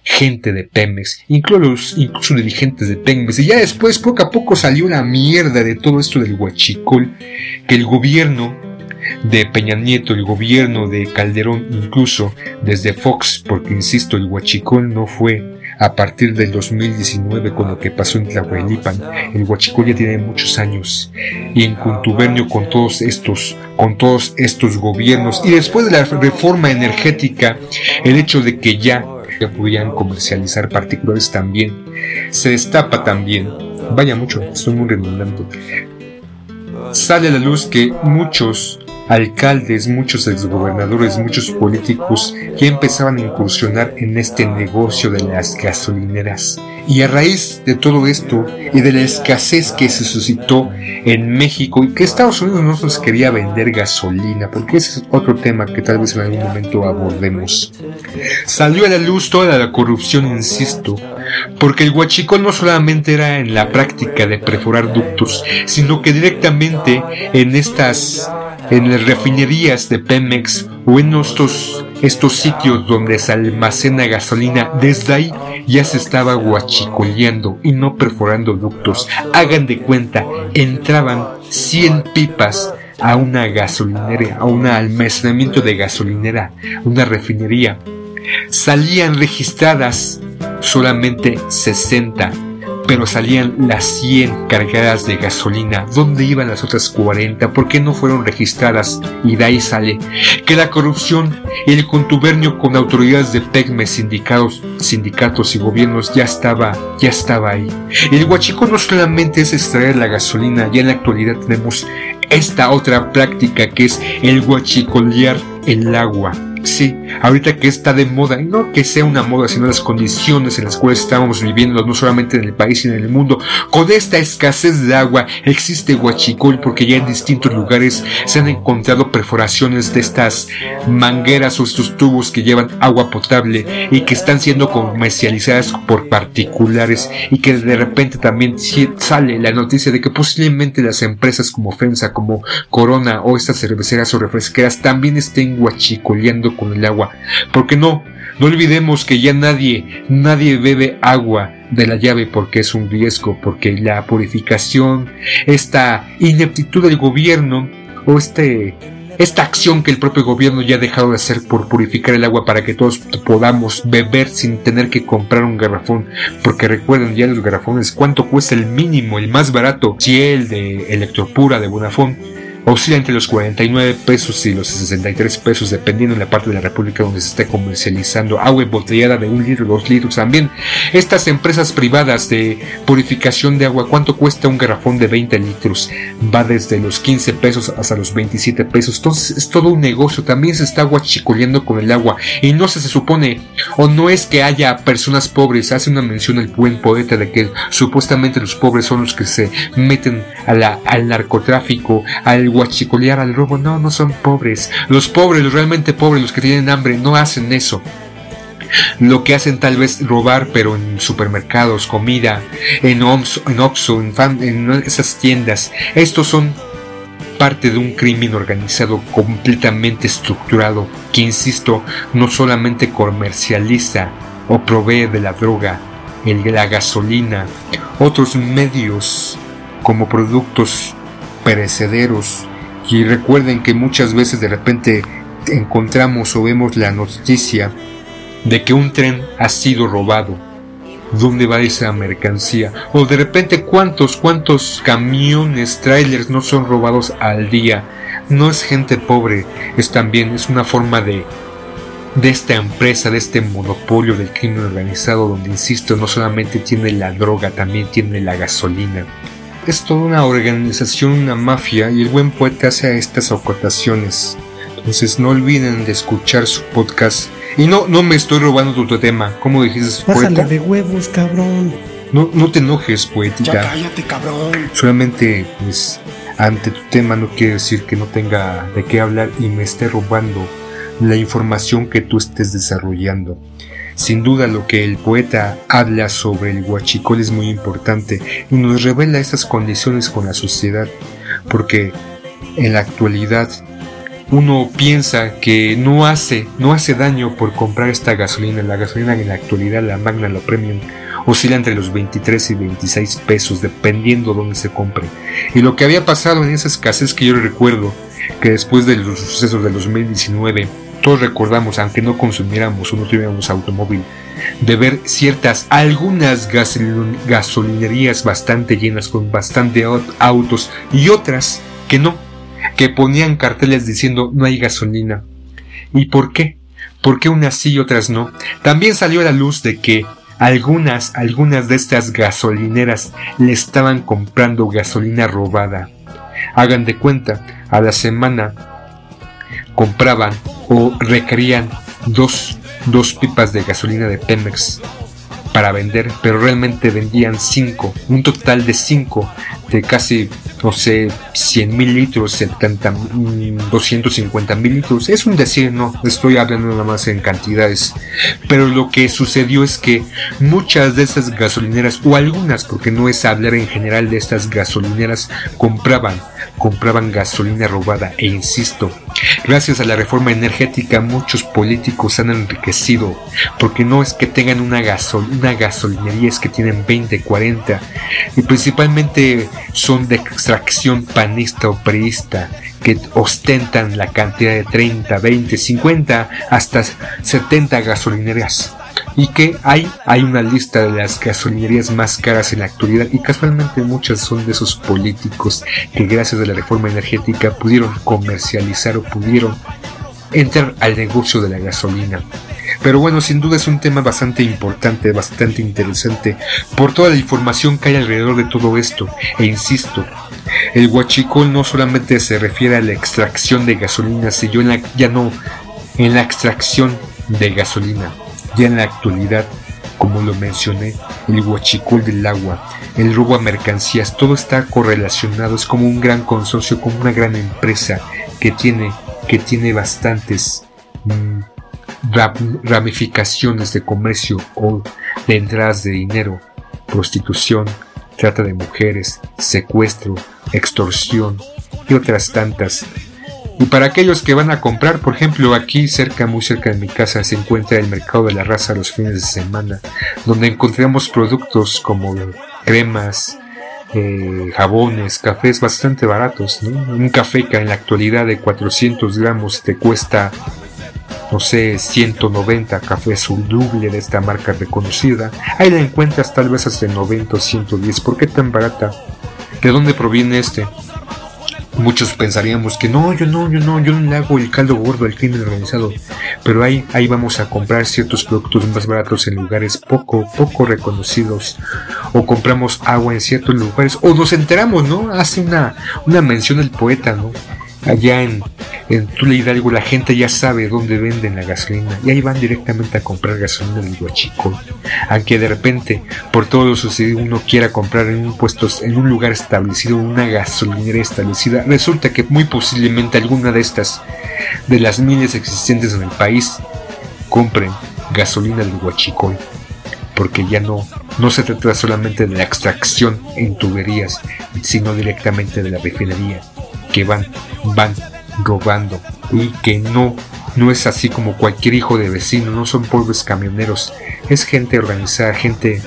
[SPEAKER 1] gente de Pemex, incluso, incluso dirigentes de Pemex, y ya después poco a poco salió la mierda de todo esto del huachicol, que el gobierno de Peña Nieto, el gobierno de Calderón, incluso desde Fox, porque insisto, el huachicol no fue a partir del 2019 con lo que pasó en Tlahuelipan. El Huachicol ya tiene muchos años y en contubernio con todos estos, con todos estos gobiernos y después de la reforma energética, el hecho de que ya, ya podían comercializar particulares también, se destapa también, vaya mucho, estoy muy redundante, sale a la luz que muchos alcaldes, muchos exgobernadores, muchos políticos ya empezaban a incursionar en este negocio de las gasolineras. Y a raíz de todo esto y de la escasez que se suscitó en México y que Estados Unidos no nos quería vender gasolina, porque ese es otro tema que tal vez en algún momento abordemos. Salió a la luz toda la corrupción, insisto, porque el huachicol no solamente era en la práctica de perforar ductos, sino que directamente en estas en las refinerías de Pemex o en estos, estos sitios donde se almacena gasolina, desde ahí ya se estaba guachicoleando y no perforando ductos. Hagan de cuenta, entraban 100 pipas a una gasolinera, a un almacenamiento de gasolinera, una refinería. Salían registradas solamente 60 pero salían las 100 cargadas de gasolina. ¿Dónde iban las otras 40? ¿Por qué no fueron registradas? Y de ahí sale que la corrupción y el contubernio con autoridades de PECME, sindicatos, sindicatos y gobiernos ya estaba, ya estaba ahí. El huachico no solamente es extraer la gasolina, ya en la actualidad tenemos esta otra práctica que es el huachicolear el agua. Sí, ahorita que está de moda, y no que sea una moda, sino las condiciones en las cuales estamos viviendo, no solamente en el país, sino en el mundo. Con esta escasez de agua existe huachicol porque ya en distintos lugares se han encontrado perforaciones de estas mangueras o estos tubos que llevan agua potable y que están siendo comercializadas por particulares y que de repente también sale la noticia de que posiblemente las empresas como FEMSA, como Corona o estas cerveceras o refresqueras también estén huachicoleando con el agua. Porque no, no olvidemos que ya nadie, nadie bebe agua de la llave porque es un riesgo, porque la purificación, esta ineptitud del gobierno o este esta acción que el propio gobierno ya ha dejado de hacer por purificar el agua para que todos podamos beber sin tener que comprar un garrafón. Porque recuerden ya los garrafones cuánto cuesta el mínimo, el más barato, si el de Electropura de Bonafón oscila entre los 49 pesos y los 63 pesos dependiendo de la parte de la República donde se esté comercializando agua embotellada de un litro, dos litros también. Estas empresas privadas de purificación de agua, ¿cuánto cuesta un garrafón de 20 litros? Va desde los 15 pesos hasta los 27 pesos. Entonces es todo un negocio. También se está guachicoleando con el agua y no se, supone o no es que haya personas pobres. Hace una mención el buen poeta de que supuestamente los pobres son los que se meten al narcotráfico, al guachicolear al robo. No, no son pobres. Los pobres, los realmente pobres, los que tienen hambre, no hacen eso. Lo que hacen tal vez robar, pero en supermercados, comida, en, Ops, en Oxxo, en, en esas tiendas. Estos son parte de un crimen organizado completamente estructurado que, insisto, no solamente comercializa o provee de la droga, el, la gasolina, otros medios como productos perecederos y recuerden que muchas veces de repente encontramos o vemos la noticia de que un tren ha sido robado. ¿Dónde va esa mercancía? O de repente cuántos, cuántos camiones, trailers no son robados al día. No es gente pobre, es también, es una forma de, de esta empresa, de este monopolio del crimen organizado, donde, insisto, no solamente tiene la droga, también tiene la gasolina es toda una organización, una mafia, y el buen poeta hace estas acotaciones. Entonces no olviden de escuchar su podcast. Y no, no me estoy robando tu tema. ¿Cómo dijiste,
[SPEAKER 4] poeta? de huevos, cabrón.
[SPEAKER 1] No, no te enojes, poética.
[SPEAKER 4] Ya cállate, cabrón.
[SPEAKER 1] Solamente, pues, ante tu tema no quiere decir que no tenga de qué hablar y me esté robando la información que tú estés desarrollando. Sin duda lo que el poeta habla sobre el huachicol es muy importante y nos revela estas condiciones con la sociedad, porque en la actualidad uno piensa que no hace, no hace daño por comprar esta gasolina. La gasolina en la actualidad, la Magna, la Premium, oscila entre los 23 y 26 pesos, dependiendo dónde se compre. Y lo que había pasado en esa escasez que yo recuerdo, que después de los sucesos del 2019, todos recordamos, aunque no consumiéramos o no tuviéramos automóvil, de ver ciertas, algunas gasolinerías bastante llenas con bastante autos y otras que no, que ponían carteles diciendo no hay gasolina. ¿Y por qué? ¿Por qué unas sí y otras no? También salió a la luz de que algunas, algunas de estas gasolineras le estaban comprando gasolina robada. Hagan de cuenta, a la semana compraban o requerían dos, dos pipas de gasolina de Pemex para vender, pero realmente vendían cinco, un total de cinco, de casi, no sé, 100 mil litros, 70, 250 mil litros. Es un decir, no, estoy hablando nada más en cantidades. Pero lo que sucedió es que muchas de estas gasolineras, o algunas, porque no es hablar en general de estas gasolineras, compraban compraban gasolina robada e insisto, gracias a la reforma energética muchos políticos han enriquecido porque no es que tengan una, gasol una gasolinería, es que tienen 20, 40 y principalmente son de extracción panista o priista que ostentan la cantidad de 30, 20, 50 hasta 70 gasolineras y que hay, hay una lista de las gasolinerías más caras en la actualidad y casualmente muchas son de esos políticos que gracias a la reforma energética pudieron comercializar o pudieron entrar al negocio de la gasolina. Pero bueno, sin duda es un tema bastante importante, bastante interesante, por toda la información que hay alrededor de todo esto. E insisto, el huachicol no solamente se refiere a la extracción de gasolina, sino en la, ya no en la extracción de gasolina. Ya en la actualidad, como lo mencioné, el huachicol del agua, el robo a mercancías, todo está correlacionado, es como un gran consorcio, como una gran empresa que tiene, que tiene bastantes mm, ramificaciones de comercio o de entradas de dinero, prostitución, trata de mujeres, secuestro, extorsión y otras tantas. Y para aquellos que van a comprar, por ejemplo, aquí cerca, muy cerca de mi casa, se encuentra el mercado de la raza los fines de semana, donde encontramos productos como cremas, eh, jabones, cafés bastante baratos. Un café que en la actualidad de 400 gramos te cuesta no sé, 190 cafés un doble de esta marca reconocida, ahí la encuentras tal vez hasta 90 o 110. ¿Por qué tan barata? ¿De dónde proviene este? Muchos pensaríamos que no, yo no, yo no, yo no le hago el caldo gordo al crimen organizado. Pero ahí, ahí vamos a comprar ciertos productos más baratos en lugares poco, poco reconocidos. O compramos agua en ciertos lugares. O nos enteramos, ¿no? Hace una, una mención el poeta, ¿no? Allá en, en Tula Hidalgo la gente ya sabe dónde venden la gasolina y ahí van directamente a comprar gasolina en el Huachicol. Aunque de repente, por todo lo sucedido, uno quiera comprar en un puesto, en un lugar establecido, una gasolinera establecida, resulta que muy posiblemente alguna de estas, de las miles existentes en el país, compren gasolina del Huachicol. Porque ya no, no se trata solamente de la extracción en tuberías, sino directamente de la refinería que van, van robando y que no, no es así como cualquier hijo de vecino, no son pobres camioneros, es gente organizada, gente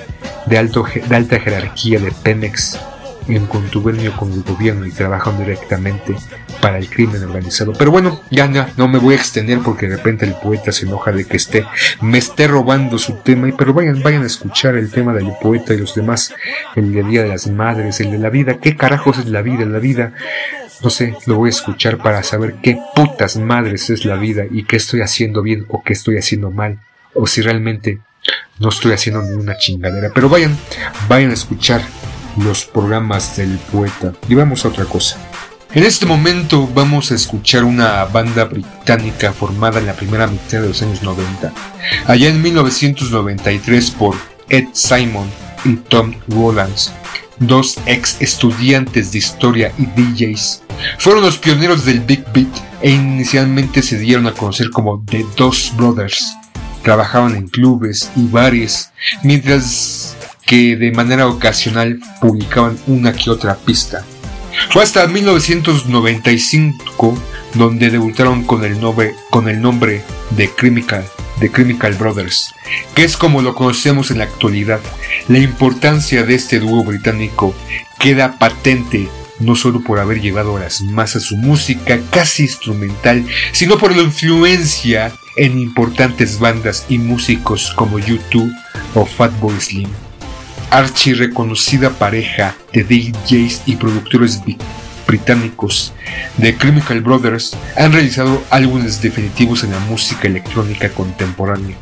[SPEAKER 1] de, alto, de alta jerarquía de Pemex en contubernio con el gobierno y trabajan directamente para el crimen organizado. Pero bueno, ya, no me voy a extender porque de repente el poeta se enoja de que esté, me esté robando su tema. Pero vayan, vayan a escuchar el tema del poeta y los demás, el de Día de las Madres, el de la vida. ¿Qué carajos es la vida? La vida no sé, lo voy a escuchar para saber qué putas madres es la vida y qué estoy haciendo bien o qué estoy haciendo mal. O si realmente no estoy haciendo ninguna chingadera. Pero vayan, vayan a escuchar los programas del poeta. Y vamos a otra cosa. En este momento vamos a escuchar una banda británica formada en la primera mitad de los años 90. Allá en 1993 por Ed Simon y Tom Rollins dos ex estudiantes de historia y DJs. Fueron los pioneros del Big Beat e inicialmente se dieron a conocer como The Dos Brothers. Trabajaban en clubes y bares, mientras que de manera ocasional publicaban una que otra pista. Fue hasta 1995 donde debutaron con el nombre, de Chemical de Chemical Brothers, que es como lo conocemos en la actualidad. La importancia de este dúo británico queda patente no solo por haber llevado a las masas su música casi instrumental, sino por la influencia en importantes bandas y músicos como U2 o Fatboy Slim. Archie reconocida pareja de DJs y productores británicos de Chemical Brothers han realizado álbumes definitivos en la música electrónica contemporánea,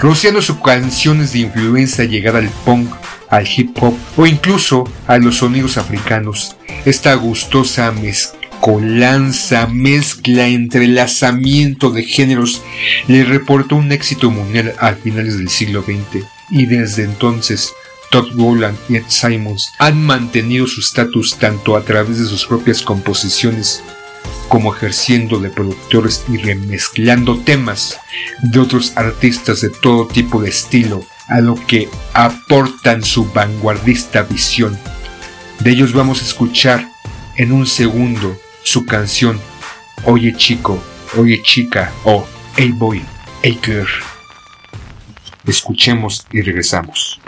[SPEAKER 1] rociando sus canciones de influencia llegada al punk, al hip hop o incluso a los sonidos africanos. Esta gustosa mezcolanza, mezcla, entrelazamiento de géneros le reportó un éxito mundial a finales del siglo XX y desde entonces Todd Rowland y Ed Simons han mantenido su estatus tanto a través de sus propias composiciones como ejerciendo de productores y remezclando temas de otros artistas de todo tipo de estilo, a lo que aportan su vanguardista visión. De ellos vamos a escuchar en un segundo su canción Oye chico, oye chica o Hey boy, hey girl. Escuchemos y regresamos.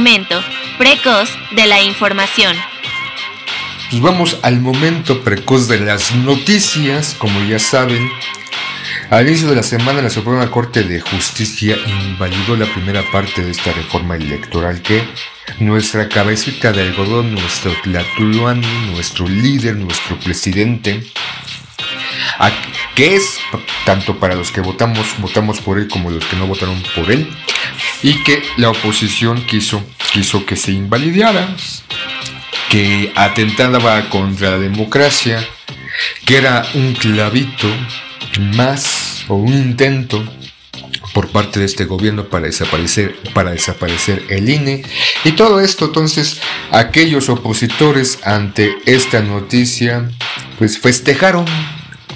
[SPEAKER 5] Momento precoz de la información.
[SPEAKER 1] Pues vamos al momento precoz de las noticias, como ya saben. Al inicio de la semana, la Suprema Corte de Justicia invalidó la primera parte de esta reforma electoral que nuestra cabecita de algodón, nuestro Tlatuluani, nuestro líder, nuestro presidente, que es tanto para los que votamos, votamos por él como los que no votaron por él, y que la oposición quiso, quiso que se invalidara, que atentaba contra la democracia, que era un clavito más o un intento por parte de este gobierno para desaparecer, para desaparecer el INE. Y todo esto, entonces, aquellos opositores ante esta noticia, pues festejaron,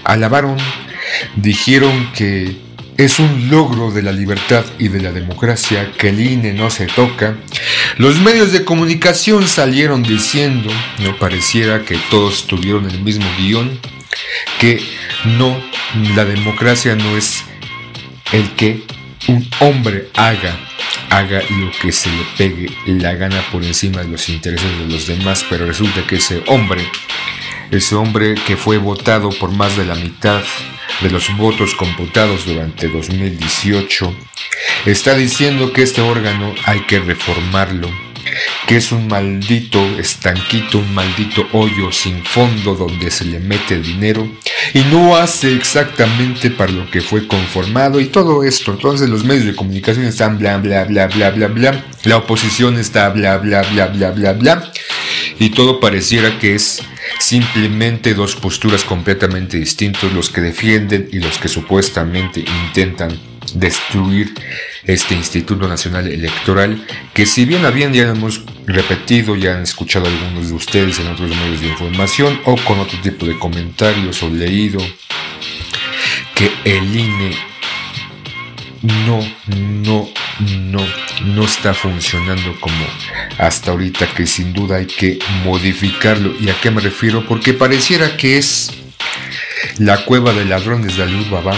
[SPEAKER 1] alabaron, dijeron que es un logro de la libertad y de la democracia que el INE no se toca. Los medios de comunicación salieron diciendo, no pareciera que todos tuvieron el mismo guion, que no, la democracia no es el que un hombre haga, haga lo que se le pegue la gana por encima de los intereses de los demás, pero resulta que ese hombre, ese hombre que fue votado por más de la mitad de los votos computados durante 2018, está diciendo que este órgano hay que reformarlo, que es un maldito estanquito, un maldito hoyo sin fondo donde se le mete dinero y no hace exactamente para lo que fue conformado y todo esto. Entonces los medios de comunicación están bla bla bla bla bla bla, la oposición está bla bla bla bla bla bla y todo pareciera que es simplemente dos posturas completamente distintas, los que defienden y los que supuestamente intentan destruir este Instituto Nacional Electoral, que si bien habían ya hemos repetido, ya han escuchado algunos de ustedes en otros medios de información o con otro tipo de comentarios o leído, que el INE no, no, no, no está funcionando como hasta ahorita, que sin duda hay que modificarlo. ¿Y a qué me refiero? Porque pareciera que es la cueva de ladrones de Alibaba,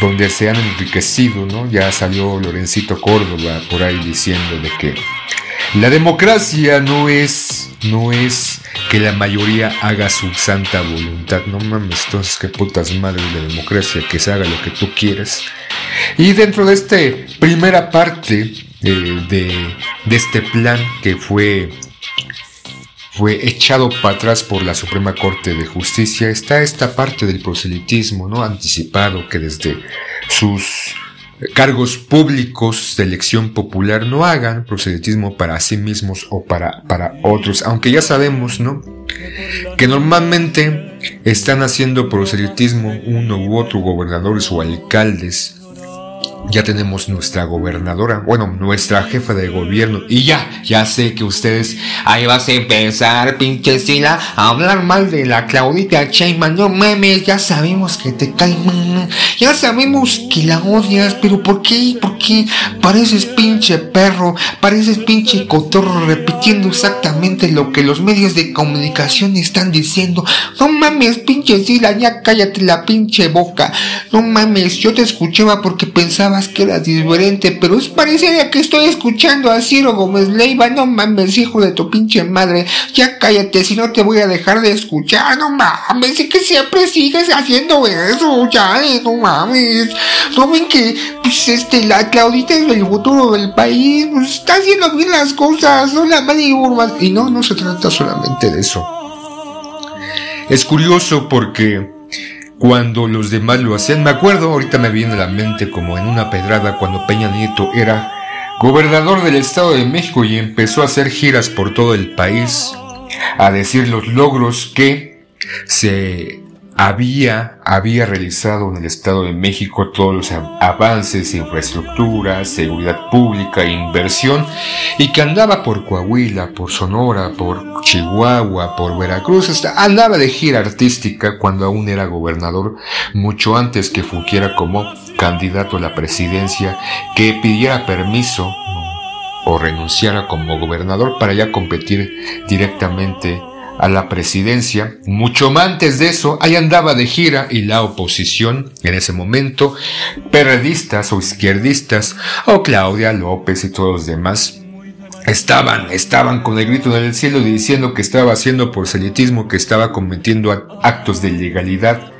[SPEAKER 1] donde se han enriquecido, ¿no? Ya salió Lorencito Córdoba por ahí diciendo de que la democracia no es, no es que la mayoría haga su santa voluntad. No mames, entonces qué putas madres de democracia, que se haga lo que tú quieras. Y dentro de esta primera parte de, de, este plan que fue, fue echado para atrás por la Suprema Corte de Justicia está esta parte del proselitismo, ¿no? Anticipado que desde sus cargos públicos de elección popular no hagan proselitismo para sí mismos o para, para otros, aunque ya sabemos, ¿no? Que normalmente están haciendo proselitismo uno u otro gobernadores o alcaldes ya tenemos nuestra gobernadora, bueno, nuestra jefa de gobierno. Y ya, ya sé que ustedes ahí vas a empezar, pinche Sila, a hablar mal de la Claudita Sheinbaum. No mames, ya sabemos que te cae mal. Ya sabemos que la odias, pero ¿por qué? ¿Por qué? Pareces pinche perro, pareces pinche cotorro repitiendo exactamente lo que los medios de comunicación están diciendo. No mames, pinche Sila, ya cállate la pinche boca. No mames, yo te escuchaba porque pensaba que era diferente, pero es pareciera que estoy escuchando a Ciro Gómez Leiva. No mames, hijo de tu pinche madre. Ya cállate, si no te voy a dejar de escuchar. No mames, es que siempre sigues haciendo eso. Ya, no mames. No ven que, pues, este, la Claudita es el futuro del país. Pues, está haciendo bien las cosas. No la madre Y no, no se trata solamente de eso. Es curioso porque cuando los demás lo hacían. Me acuerdo, ahorita me viene a la mente como en una pedrada cuando Peña Nieto era gobernador del Estado de México y empezó a hacer giras por todo el país a decir los logros que se había, había realizado en el Estado de México todos los avances, infraestructura, seguridad pública, inversión, y que andaba por Coahuila, por Sonora, por Chihuahua, por Veracruz, hasta andaba de gira artística cuando aún era gobernador, mucho antes que fungiera como candidato a la presidencia, que pidiera permiso o renunciara como gobernador para ya competir directamente a la presidencia. Mucho más antes de eso, ahí andaba de gira y la oposición, en ese momento, periodistas o izquierdistas, o Claudia López y todos los demás, estaban, estaban con el grito en el cielo diciendo que estaba haciendo proselitismo, que estaba cometiendo actos de ilegalidad,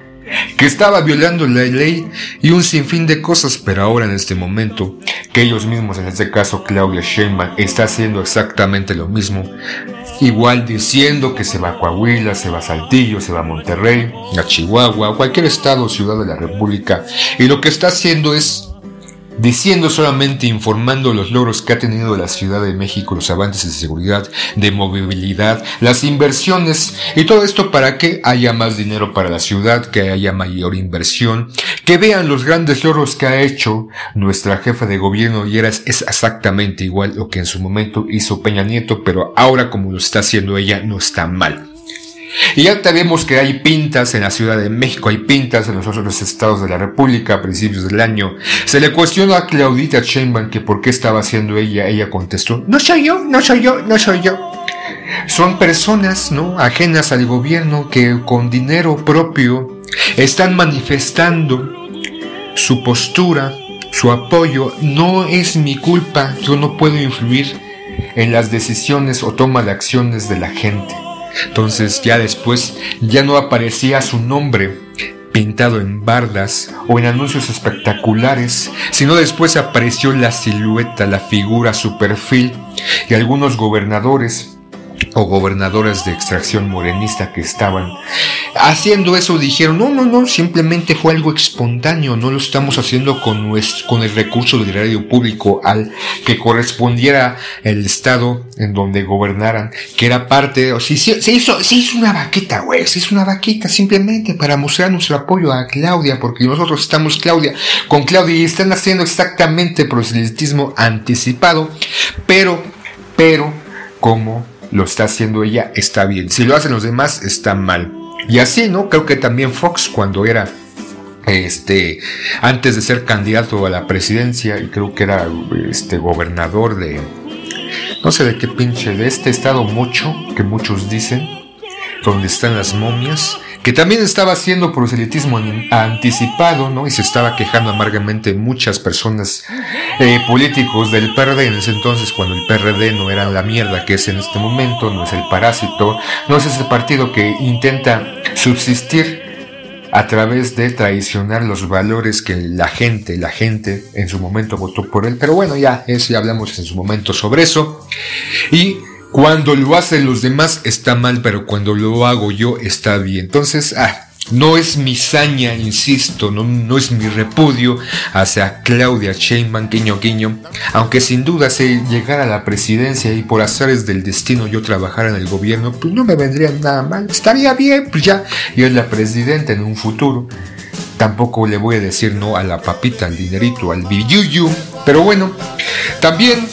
[SPEAKER 1] que estaba violando la ley y un sinfín de cosas, pero ahora en este momento, que ellos mismos, en este caso Claudia Sheinbaum, está haciendo exactamente lo mismo, igual diciendo que se va a Coahuila, se va a Saltillo, se va a Monterrey, a Chihuahua, a cualquier estado o ciudad de la República, y lo que está haciendo es diciendo solamente informando los logros que ha tenido la Ciudad de México, los avances de seguridad, de movilidad, las inversiones y todo esto para que haya más dinero para la ciudad, que haya mayor inversión, que vean los grandes logros que ha hecho nuestra jefa de gobierno y es exactamente igual lo que en su momento hizo Peña Nieto, pero ahora como lo está haciendo ella no está mal. Y ya tenemos que hay pintas en la Ciudad de México, hay pintas en los otros estados de la República a principios del año. Se le cuestionó a Claudita Sheinbaum que por qué estaba haciendo ella. Ella contestó, no soy yo, no soy yo, no soy yo. Son personas, ¿no? Ajenas al gobierno que con dinero propio están manifestando su postura, su apoyo. No es mi culpa, yo no puedo influir en las decisiones o toma de acciones de la gente. Entonces ya después ya no aparecía su nombre pintado en bardas o en anuncios espectaculares, sino después apareció la silueta, la figura, su perfil y algunos gobernadores o gobernadoras de extracción morenista que estaban haciendo eso dijeron, no, no, no, simplemente fue algo espontáneo, no lo estamos haciendo con, con el recurso del público al que correspondiera el estado en donde gobernaran, que era parte, o si se, hizo, se hizo una vaquita, güey, se hizo una vaquita simplemente para mostrar nuestro apoyo a Claudia, porque nosotros estamos Claudia, con Claudia y están haciendo exactamente proselitismo anticipado, pero, pero, como lo está haciendo ella, está bien. Si lo hacen los demás, está mal. Y así, ¿no? Creo que también Fox cuando era este antes de ser candidato a la presidencia y creo que era este gobernador de no sé de qué pinche de este estado mucho que muchos dicen donde están las momias que también estaba haciendo proselitismo anticipado, ¿no? Y se estaba quejando amargamente muchas personas eh, políticos del PRD en ese entonces, cuando el PRD no era la mierda que es en este momento, no es el parásito, no es ese partido que intenta subsistir a través de traicionar los valores que la gente, la gente en su momento votó por él. Pero bueno, ya, eso ya hablamos en su momento sobre eso. Y cuando lo hacen los demás está mal, pero cuando lo hago yo está bien. Entonces, ah, no es mi saña, insisto, no, no es mi repudio hacia Claudia Sheinbaum, guiño guiño, aunque sin duda si llegara a la presidencia y por azares del destino yo trabajara en el gobierno, pues no me vendría nada mal, estaría bien, pues ya, yo es la presidenta en un futuro. Tampoco le voy a decir no a la papita, al dinerito, al billuyú, pero bueno, también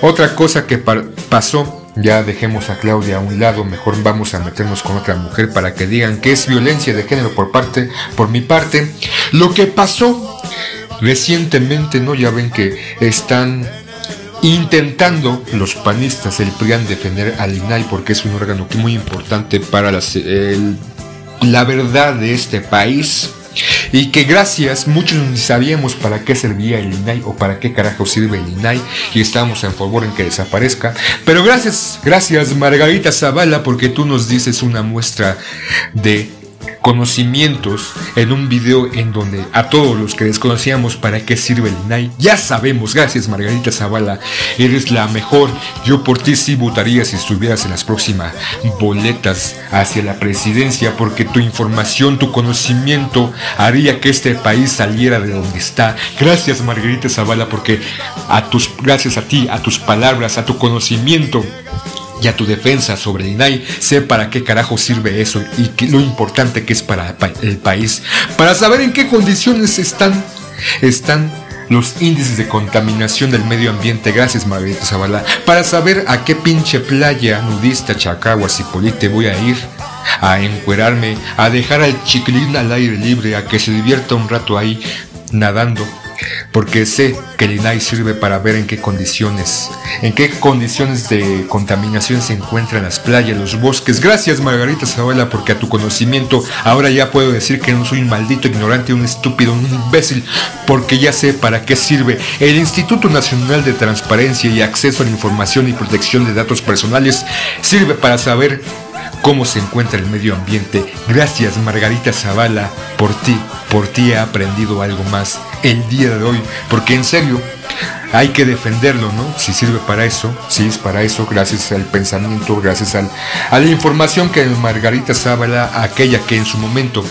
[SPEAKER 1] otra cosa que pasó ya dejemos a Claudia a un lado, mejor vamos a meternos con otra mujer para que digan que es violencia de género por parte, por mi parte. Lo que pasó recientemente, ¿no? Ya ven que están intentando los panistas, el PRIAN, defender al INAI porque es un órgano muy importante para la verdad de este país y que gracias, muchos ni sabíamos para qué servía el INAI o para qué carajo sirve el INAI y estamos en favor en que desaparezca. Pero gracias, gracias Margarita Zavala porque tú nos dices una muestra de conocimientos en un video en donde a todos los que desconocíamos para qué sirve el INAI, ya sabemos, gracias Margarita Zavala, eres la mejor, yo por ti sí votaría si estuvieras en las próximas boletas hacia la presidencia porque tu información, tu conocimiento haría que este país saliera de donde está. Gracias Margarita Zavala porque a tus, gracias a ti, a tus palabras, a tu conocimiento, y a tu defensa sobre INAI, sé para qué carajo sirve eso y lo importante que es para el país, para saber en qué condiciones están, están los índices de contaminación del medio ambiente, gracias Margarita Zavala, para saber a qué pinche playa nudista, chacahuas y polite voy a ir a encuerarme, a dejar al chiquilín al aire libre, a que se divierta un rato ahí nadando porque sé que el INAI sirve para ver en qué condiciones, en qué condiciones de contaminación se encuentran las playas, los bosques. Gracias Margarita Zavala, porque a tu conocimiento ahora ya puedo decir que no soy un maldito ignorante, un estúpido, un imbécil, porque ya sé para qué sirve el Instituto Nacional de Transparencia y Acceso a la Información y Protección de Datos Personales, sirve para saber cómo se encuentra el medio ambiente. Gracias Margarita Zavala, por ti, por ti he aprendido algo más el día de hoy, porque en serio, hay que defenderlo, ¿no? Si sirve para eso, si es para eso, gracias al pensamiento, gracias a la información que Margarita Zavala, aquella que en su momento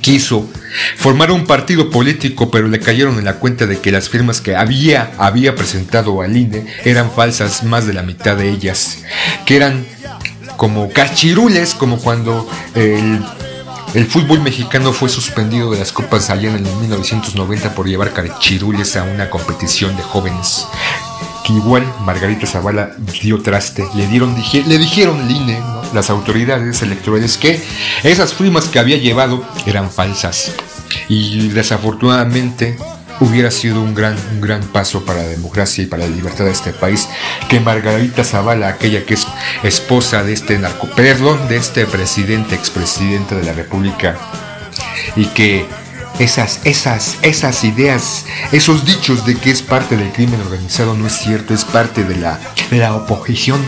[SPEAKER 1] quiso formar un partido político, pero le cayeron en la cuenta de que las firmas que había, había presentado al INE eran falsas, más de la mitad de ellas, que eran como cachirules, como cuando el, fútbol mexicano fue suspendido de las copas allá en el 1990 por llevar cachirules a una competición de jóvenes. Que igual Margarita Zavala dio traste, le dieron, le dijeron al INE, las autoridades electorales, que esas firmas que había llevado eran falsas. Y desafortunadamente hubiera sido un gran, un gran paso para la democracia y para la libertad de este país que Margarita Zavala, aquella que es esposa de este narco, perdón, de este presidente, expresidente de la República, y que esas, esas, esas ideas, esos dichos de que es parte del crimen organizado no es cierto, es parte de la, de la oposición.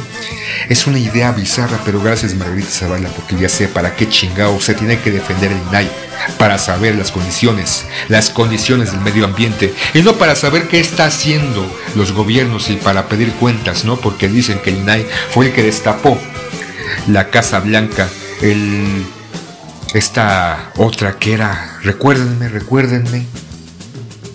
[SPEAKER 1] Es una idea bizarra, pero gracias Margarita Zavala, porque ya sé para qué chingado se tiene que defender el INAI, para saber las condiciones, las condiciones del medio ambiente, y no para saber qué está haciendo los gobiernos y para pedir cuentas, ¿no? Porque dicen que el INAI fue el que destapó la Casa Blanca, el esta otra que era, recuérdenme, recuérdenme,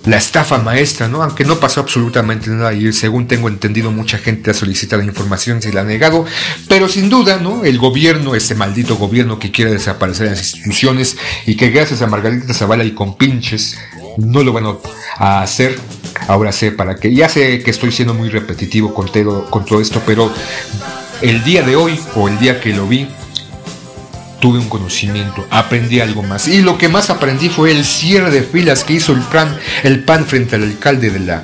[SPEAKER 1] la estafa maestra, ¿no? Aunque no pasó absolutamente nada y según tengo entendido mucha gente ha solicitado información, se la ha negado, pero sin duda, ¿no? El gobierno, ese maldito gobierno que quiere desaparecer las instituciones y que gracias a Margarita Zavala y con pinches no lo van a hacer. Ahora sé para qué. Ya sé que estoy siendo muy repetitivo con todo, con todo esto, pero el día de hoy o el día que lo vi, tuve un conocimiento, aprendí algo más. Y lo que más aprendí fue el cierre de filas que hizo el PAN, el PAN frente al alcalde de la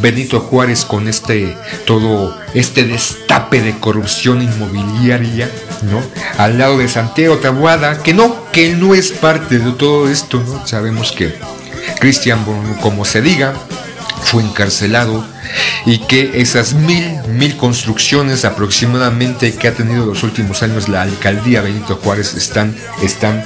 [SPEAKER 1] Benito Juárez con este todo este destape de corrupción inmobiliaria, ¿no? Al lado de Santiago Tabuada, que no, que no es parte de todo esto, ¿no? Sabemos que Cristian, como se diga, fue encarcelado y que esas mil, mil construcciones aproximadamente que ha tenido los últimos años la alcaldía Benito Juárez están, están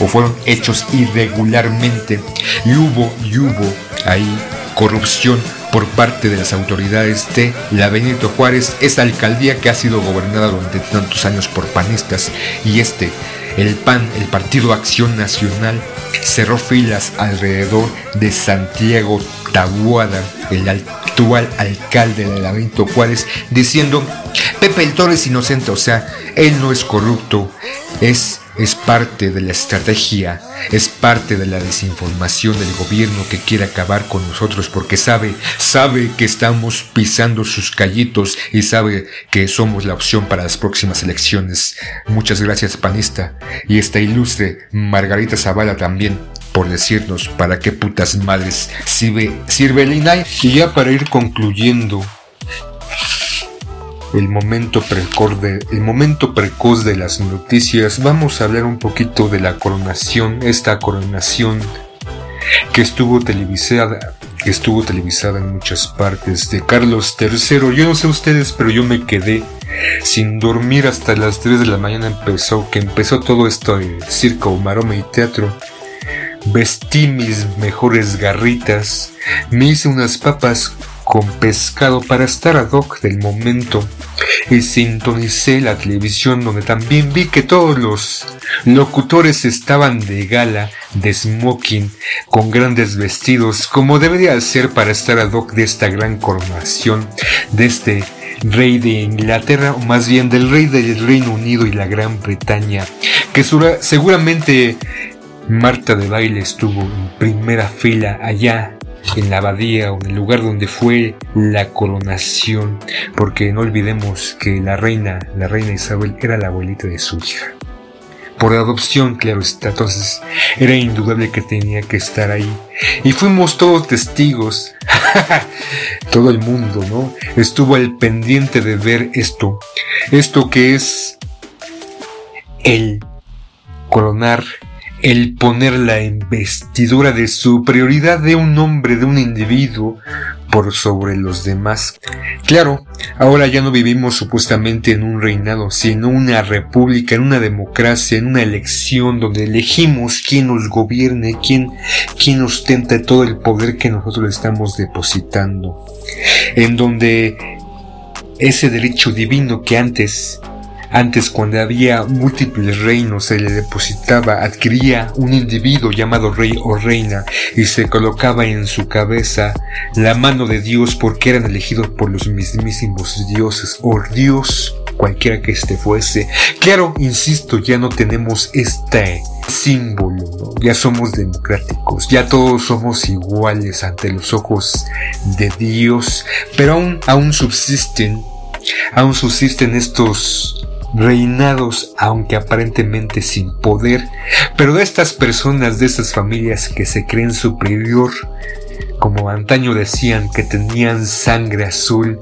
[SPEAKER 1] o fueron hechos irregularmente. Y hubo, y hubo ahí corrupción por parte de las autoridades de la Benito Juárez, esa alcaldía que ha sido gobernada durante tantos años por panistas y este, el PAN, el Partido Acción Nacional, cerró filas alrededor de Santiago Tabuada, el actual alcalde de la Benito Juárez, diciendo, Pepe el Toro es inocente, o sea, él no es corrupto, es, es parte de la estrategia, es parte de la desinformación del gobierno que quiere acabar con nosotros porque sabe, sabe que estamos pisando sus callitos y sabe que somos la opción para las próximas elecciones. Muchas gracias, panista, y esta ilustre Margarita Zavala también por decirnos para qué putas madres sirve, sirve el INAI. Y ya para ir concluyendo, el momento, precoz de, el momento precoz de las noticias, vamos a hablar un poquito de la coronación, esta coronación que estuvo televisada, que estuvo televisada en muchas partes de Carlos III. Yo no sé ustedes, pero yo me quedé sin dormir hasta las 3 de la mañana empezó, que empezó todo esto de circo, maroma y teatro. Vestí mis mejores garritas, me hice unas papas con pescado para estar ad hoc del momento. Y sintonicé la televisión donde también vi que todos los locutores estaban de gala, de smoking, con grandes vestidos, como debería ser para estar ad hoc de esta gran coronación de este rey de Inglaterra, o más bien del rey del Reino Unido y la Gran Bretaña, que seguramente Marta de baile estuvo en primera fila allá en la abadía o en el lugar donde fue la coronación, porque no olvidemos que la reina, la reina Isabel era la abuelita de su hija. por adopción, claro. Entonces era indudable que tenía que estar ahí. Y fuimos todos testigos. (laughs) Todo el mundo, ¿no? Estuvo al pendiente de ver esto. Esto que es el coronar, el poner la investidura de superioridad de un hombre, de un individuo, por sobre los demás. Claro, ahora ya no vivimos supuestamente en un reinado, sino una república, en una democracia, en una elección donde elegimos quién nos gobierne, quién, quién ostenta todo el poder que nosotros estamos depositando. En donde ese derecho divino que antes antes, cuando había múltiples reinos, se le depositaba, adquiría un individuo llamado rey o reina y se colocaba en su cabeza la mano de Dios porque eran elegidos por los mismísimos dioses o Dios cualquiera que este fuese. Claro, insisto, ya no tenemos este símbolo, ya somos democráticos, ya todos somos iguales ante los ojos de Dios, pero aún, aún subsisten, aún subsisten estos reinados aunque aparentemente sin poder, pero de estas personas, de estas familias que se creen superior, como antaño decían que tenían sangre azul,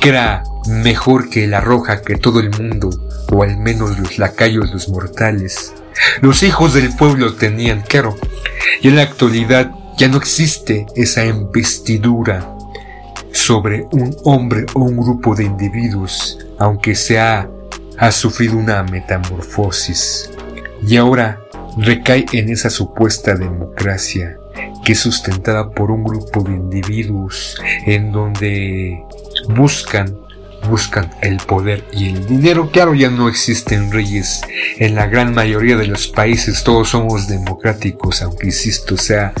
[SPEAKER 1] que era mejor que la roja que todo el mundo, o al menos los lacayos, los mortales. Los hijos del pueblo tenían claro, y en la actualidad ya no existe esa investidura sobre un hombre o un grupo de individuos, aunque sea ha sufrido una metamorfosis y ahora recae en esa supuesta democracia que es sustentada por un grupo de individuos en donde buscan buscan el poder y el dinero. Claro, ya no existen reyes. En la gran mayoría de los países todos somos democráticos, aunque insisto, sea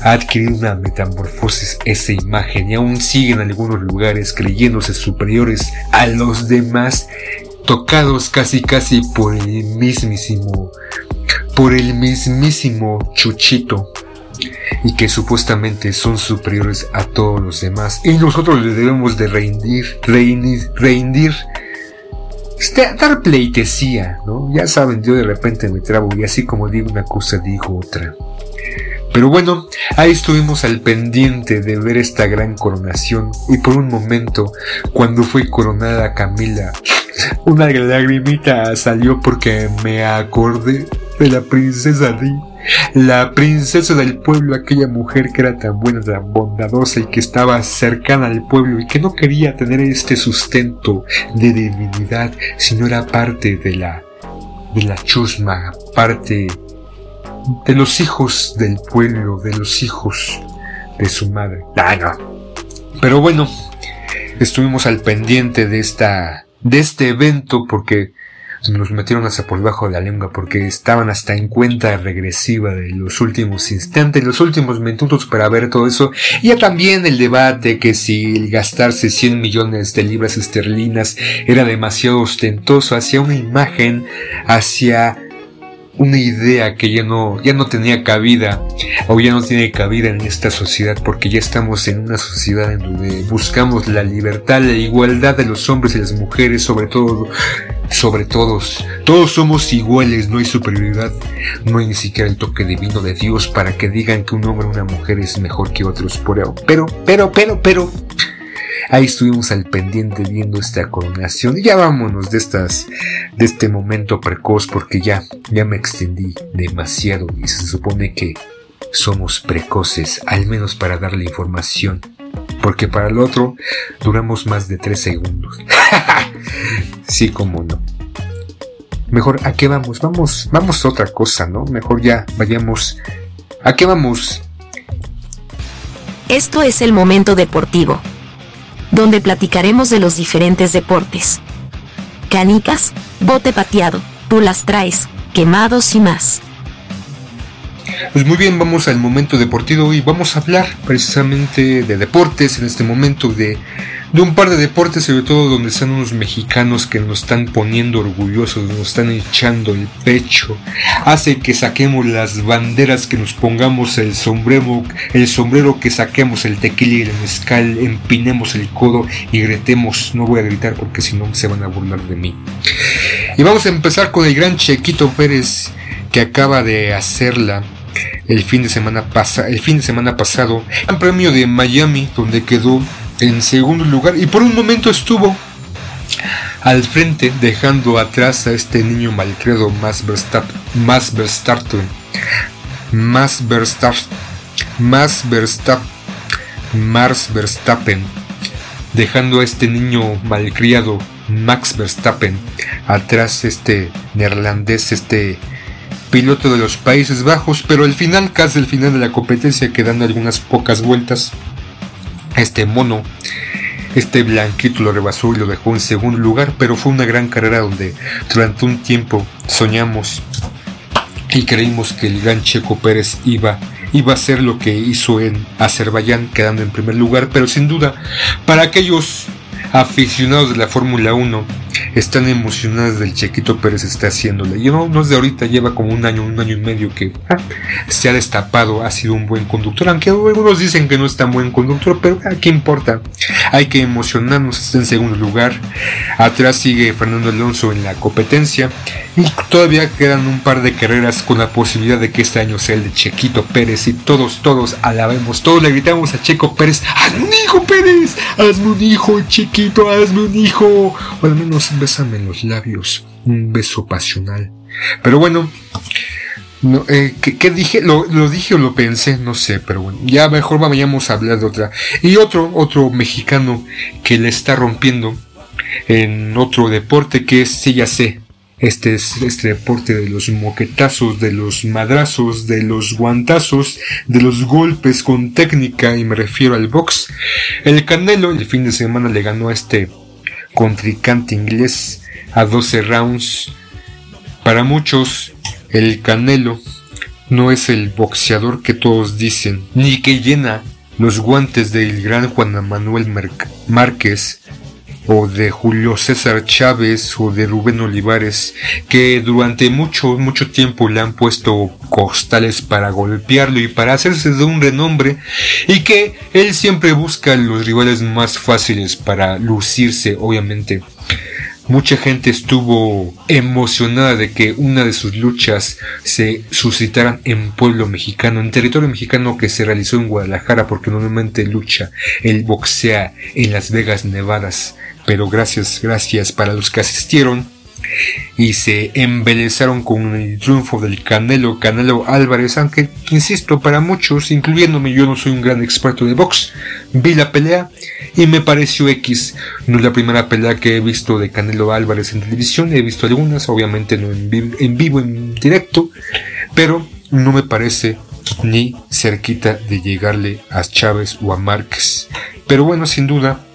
[SPEAKER 1] ha adquirido una metamorfosis esa imagen y aún siguen algunos lugares creyéndose superiores a los demás tocados casi casi por el mismísimo, por el mismísimo Chuchito y que supuestamente son superiores a todos los demás y nosotros le debemos de rendir, rendir, rendir este, dar pleitesía, ¿no? Ya saben, yo de repente me trabo y así como digo una cosa digo otra. Pero bueno, ahí estuvimos al pendiente de ver esta gran coronación y por un momento, cuando fue coronada Camila, una lagrimita salió porque me acordé de la princesa Di, la princesa del pueblo, aquella mujer que era tan buena, tan bondadosa y que estaba cercana al pueblo y que no quería tener este sustento de divinidad, sino era parte de la de la chusma, parte de los hijos del pueblo, de los hijos de su madre. Ah, Pero bueno, estuvimos al pendiente de esta de este evento porque nos metieron hasta por debajo de la lengua porque estaban hasta en cuenta regresiva de los últimos instantes, los últimos minutos para ver todo eso. Y ya también el debate que si gastarse 100 millones de libras esterlinas era demasiado ostentoso hacia una imagen, hacia una idea que ya no, ya no tenía cabida o ya no tiene cabida en esta sociedad porque ya estamos en una sociedad en donde buscamos la libertad, la igualdad de los hombres y las mujeres, sobre todo, sobre todos. Todos somos iguales, no hay superioridad, no hay ni siquiera el toque divino de Dios para que digan que un hombre o una mujer es mejor que otros. Pero, pero, pero, pero, pero, Ahí estuvimos al pendiente viendo esta coronación. Y ya vámonos de estas, de este momento precoz porque ya, ya me extendí demasiado y se supone que somos precoces, al menos para darle información. Porque para el otro duramos más de 3 segundos. (laughs) sí, como no. Mejor, ¿a qué vamos? Vamos, vamos a otra cosa, ¿no? Mejor ya vayamos. ¿A qué vamos?
[SPEAKER 5] Esto es el momento deportivo donde platicaremos de los diferentes deportes. Canicas, bote pateado, tú las traes, quemados y más.
[SPEAKER 1] Pues muy bien, vamos al momento deportivo y vamos a hablar precisamente de deportes en este momento de de un par de deportes, sobre todo donde están unos mexicanos que nos están poniendo orgullosos, nos están echando el pecho, hace que saquemos las banderas, que nos pongamos el sombrero, el sombrero que saquemos el tequila y el mezcal, empinemos el codo y gritemos, no voy a gritar porque si no se van a burlar de mí. Y vamos a empezar con el gran Chequito Pérez que acaba de hacerla el fin de semana pasa, el fin de semana pasado en premio de Miami donde quedó en segundo lugar y por un momento estuvo al frente dejando atrás a este niño malcredo más Verstappen, más Verstappen, Mars Verstappen, dejando a este niño malcriado Max Verstappen atrás este neerlandés, este piloto de los Países Bajos, pero al final, casi al final de la competencia, quedando algunas pocas vueltas, este mono, este blanquito lo rebasó y lo dejó en segundo lugar, pero fue una gran carrera donde durante un tiempo soñamos y creímos que el gran Checo Pérez iba iba a ser lo que hizo en Azerbaiyán quedando en primer lugar, pero sin duda para aquellos aficionados de la Fórmula 1 están emocionados del Chequito Pérez está haciéndole. Y no, es de ahorita, lleva como un año, un año y medio que ah, se ha destapado, ha sido un buen conductor, aunque algunos dicen que no es tan buen conductor, pero ah, ¿qué importa? Hay que emocionarnos, está en segundo lugar. Atrás sigue Fernando Alonso en la competencia y todavía quedan un par de carreras con la posibilidad de que este año sea el de Chequito Pérez y todos, todos alabemos, todos le gritamos a Checo Pérez, hazme un hijo Pérez, hazme un hijo chiquito, hazme un hijo, o al menos bésame en los labios, un beso pasional. Pero bueno, no, eh, ¿qué, dije? Lo, dije o lo pensé, no sé, pero bueno, ya mejor vayamos a hablar de otra. Y otro, otro mexicano que le está rompiendo en otro deporte que es, sí ya sé, este es este deporte de los moquetazos, de los madrazos, de los guantazos, de los golpes con técnica, y me refiero al box. El Canelo el fin de semana le ganó a este contrincante inglés a 12 rounds. Para muchos, el Canelo no es el boxeador que todos dicen, ni que llena los guantes del gran Juan Manuel Márquez o de Julio César Chávez o de Rubén Olivares, que durante mucho, mucho tiempo le han puesto costales para golpearlo y para hacerse de un renombre, y que él siempre busca los rivales más fáciles para lucirse, obviamente. Mucha gente estuvo emocionada de que una de sus luchas se suscitaran en pueblo mexicano, en territorio mexicano que se realizó en Guadalajara, porque normalmente lucha, él boxea en Las Vegas, Nevadas pero gracias, gracias para los que asistieron y se embelezaron con el triunfo del Canelo, Canelo Álvarez, aunque, insisto, para muchos, incluyéndome, yo no soy un gran experto de box, vi la pelea y me pareció X, no es la primera pelea que he visto de Canelo Álvarez en televisión, he visto algunas, obviamente no en, en vivo, en directo, pero no me parece ni cerquita de llegarle a Chávez o a Márquez. Pero bueno, sin duda,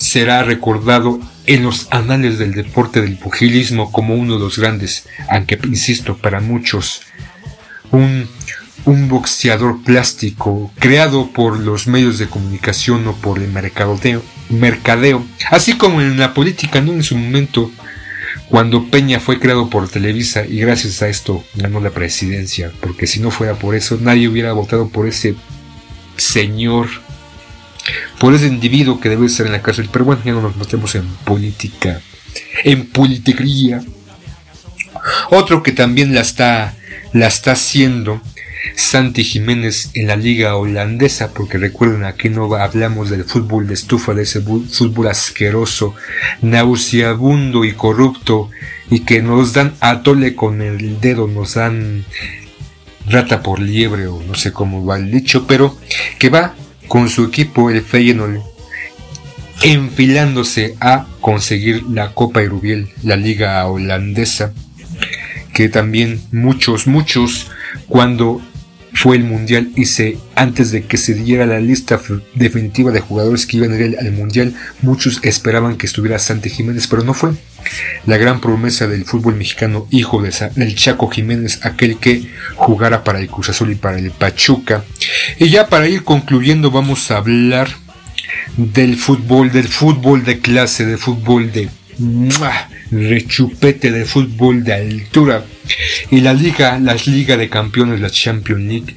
[SPEAKER 1] será recordado en los anales del deporte del pugilismo como uno de los grandes, aunque insisto, para muchos, un, un boxeador plástico creado por los medios de comunicación o por el mercadeo, mercadeo. Así como en la política, no en su momento, cuando Peña fue creado por Televisa y gracias a esto ganó la presidencia, porque si no fuera por eso nadie hubiera votado por ese señor por ese individuo que debe estar en la cárcel. Pero bueno, ya no nos metemos en política, en politiquería. Otro que también la está, la está haciendo, Santi Jiménez en la liga holandesa, porque recuerden, aquí no hablamos del fútbol de estufa, de ese fútbol asqueroso, nauseabundo y corrupto, y que nos dan atole con el dedo, nos dan rata por liebre, o no sé cómo va el dicho, pero que va con su equipo el Feyenoord enfilándose a conseguir la Copa Irubiel, la liga holandesa, que también muchos, muchos, cuando fue el mundial y se, antes de que se diera la lista definitiva de jugadores que iban a ir al mundial, muchos esperaban que estuviera Santi Jiménez, pero no fue. La gran promesa del fútbol mexicano, hijo de del Chaco Jiménez, aquel que jugara para el Cruz Azul y para el Pachuca. Y ya para ir concluyendo, vamos a hablar del fútbol, del fútbol de clase, del fútbol de rechupete de fútbol de altura y la liga, las ligas de campeones, la Champions League,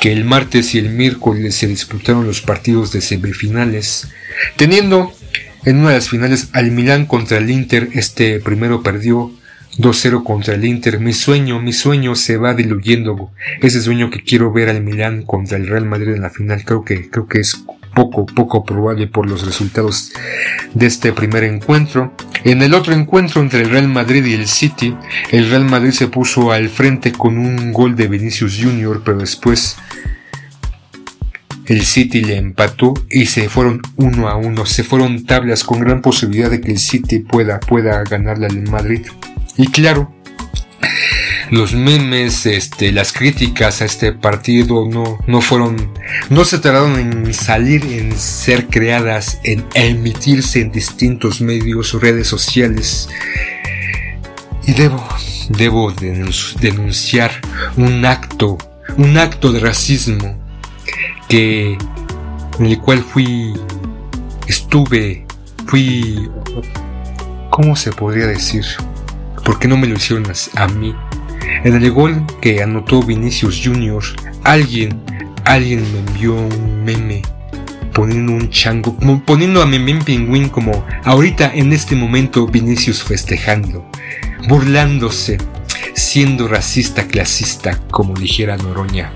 [SPEAKER 1] que el martes y el miércoles se disputaron los partidos de semifinales, teniendo en una de las finales al Milán contra el Inter. Este primero perdió 2-0 contra el Inter. Mi sueño, mi sueño se va diluyendo. Ese sueño que quiero ver al Milán contra el Real Madrid en la final, creo que, creo que es poco, poco probable por los resultados de este primer encuentro. En el otro encuentro entre el Real Madrid y el City, el Real Madrid se puso al frente con un gol de Vinicius Jr., pero después el City le empató y se fueron uno a uno, se fueron tablas con gran posibilidad de que el City pueda, pueda ganarle al Madrid. Y claro, los memes, este, las críticas a este partido no, no fueron, no se tardaron en salir, en ser creadas, en emitirse en distintos medios redes sociales. Y debo, debo denunciar un acto, un acto de racismo que, en el cual fui, estuve, fui, ¿cómo se podría decir? ¿Por qué no me lo hicieron a mí? En el gol que anotó Vinicius Jr., alguien, alguien me envió un meme poniendo un chango, poniendo a Memem Pingüín como ahorita en este momento Vinicius festejando, burlándose, siendo racista clasista, como dijera Noroña.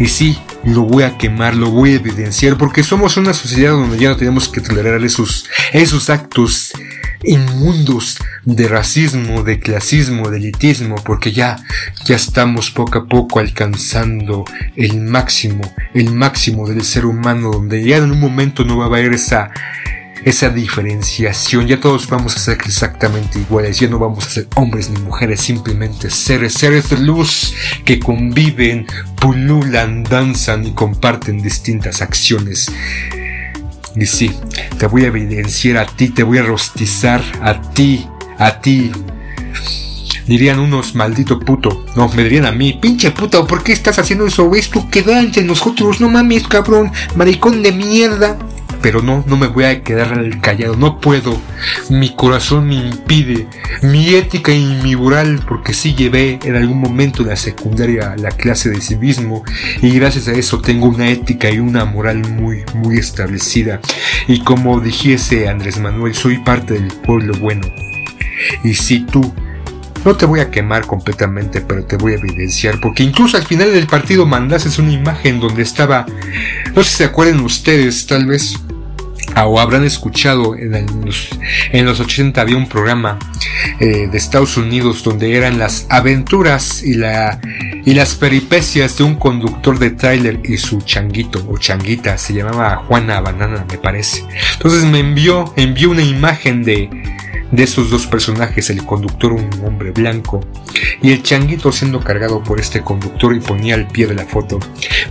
[SPEAKER 1] Y sí, lo voy a quemar, lo voy a evidenciar, porque somos una sociedad donde ya no tenemos que tolerar esos, esos actos inmundos de racismo, de clasismo, de elitismo, porque ya, ya estamos poco a poco alcanzando el máximo, el máximo del ser humano, donde ya en un momento no va a haber esa, esa diferenciación, ya todos vamos a ser exactamente iguales, ya no vamos a ser hombres ni mujeres, simplemente seres, seres de luz que conviven, pululan, danzan y comparten distintas acciones y sí, te voy a evidenciar a ti, te voy a rostizar a ti, a ti. Dirían unos maldito puto. No, me dirían a mí, pinche puto, ¿por qué estás haciendo eso? Esto queda entre nosotros, no mames, cabrón, maricón de mierda pero no, no me voy a quedar callado, no puedo. Mi corazón me impide, mi ética y mi moral, porque sí llevé en algún momento en la secundaria la clase de civismo y gracias a eso tengo una ética y una moral muy, muy establecida. Y como dijese Andrés Manuel, soy parte del pueblo bueno. Y si tú no te voy a quemar completamente, pero te voy a evidenciar, porque incluso al final del partido mandases una imagen donde estaba, no sé si se acuerdan ustedes, tal vez, o habrán escuchado en los, en los 80 había un programa eh, de Estados Unidos donde eran las aventuras y, la, y las peripecias de un conductor de trailer y su changuito o changuita, se llamaba Juana Banana me parece. Entonces me envió, envió una imagen de, de esos dos personajes, el conductor un hombre blanco y el changuito siendo cargado por este conductor y ponía al pie de la foto.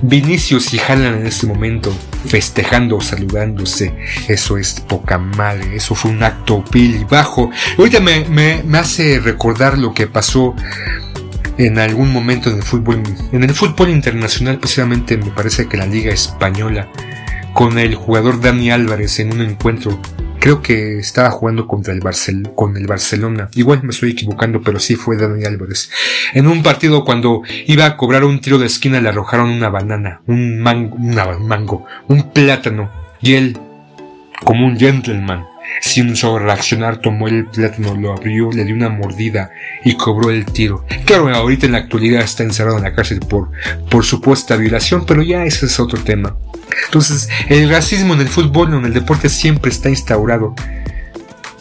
[SPEAKER 1] Vinicius y Haaland en ese momento festejando, saludándose, eso es poca madre, eso fue un acto vil y bajo. Ahorita me, me, me hace recordar lo que pasó en algún momento en el fútbol, en el fútbol internacional, precisamente me parece que la Liga Española, con el jugador Dani Álvarez en un encuentro Creo que estaba jugando contra el, Barcel con el Barcelona. Igual me estoy equivocando, pero sí fue Dani Álvarez. En un partido cuando iba a cobrar un tiro de esquina le arrojaron una banana, un mango, un mango, un plátano. Y él, como un gentleman, sin solo reaccionar, tomó el plátano, lo abrió, le dio una mordida y cobró el tiro. Claro, ahorita en la actualidad está encerrado en la cárcel por, por supuesta violación, pero ya ese es otro tema. Entonces, el racismo en el fútbol o en el deporte siempre está instaurado.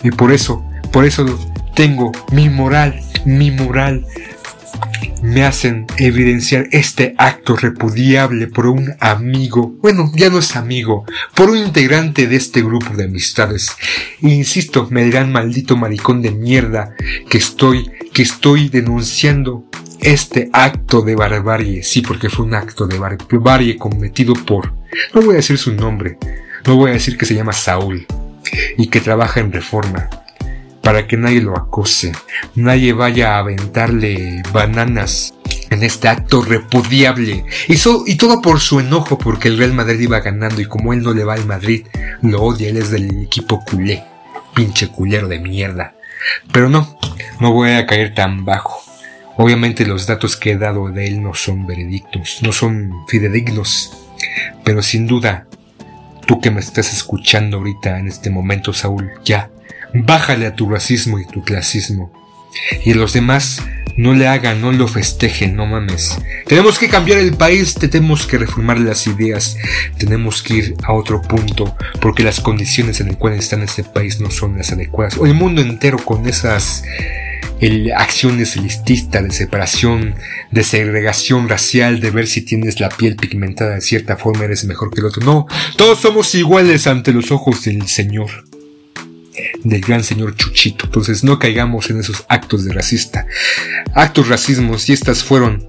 [SPEAKER 1] Y por eso, por eso tengo mi moral, mi moral me hacen evidenciar este acto repudiable por un amigo, bueno, ya no es amigo, por un integrante de este grupo de amistades. insisto, me dirán maldito maricón de mierda que estoy, que estoy denunciando este acto de barbarie, sí, porque fue un acto de barbarie cometido por, no voy a decir su nombre, no voy a decir que se llama Saúl y que trabaja en reforma, para que nadie lo acose, nadie vaya a aventarle bananas en este acto repudiable. Y, todo por su enojo porque el Real Madrid iba ganando y como él no le va al Madrid, lo odia, él es del equipo culé, pinche culero de mierda. Pero no, no voy a caer tan bajo. Obviamente los datos que he dado de él no son veredictos, no son fidedignos, pero sin duda Tú que me estás escuchando ahorita en este momento, Saúl, ya, bájale a tu racismo y tu clasismo. Y a los demás, no le hagan, no lo festejen, no mames. Tenemos que cambiar el país, tenemos que reformar las ideas, tenemos que ir a otro punto, porque las condiciones en las cuales está este país no son las adecuadas. O el mundo entero con esas acciones elitistas de separación, de segregación racial, de ver si tienes la piel pigmentada de cierta forma eres mejor que el otro. No, todos somos iguales ante los ojos del Señor del gran señor Chuchito. Entonces no caigamos en esos actos de racista. Actos racismos y estas fueron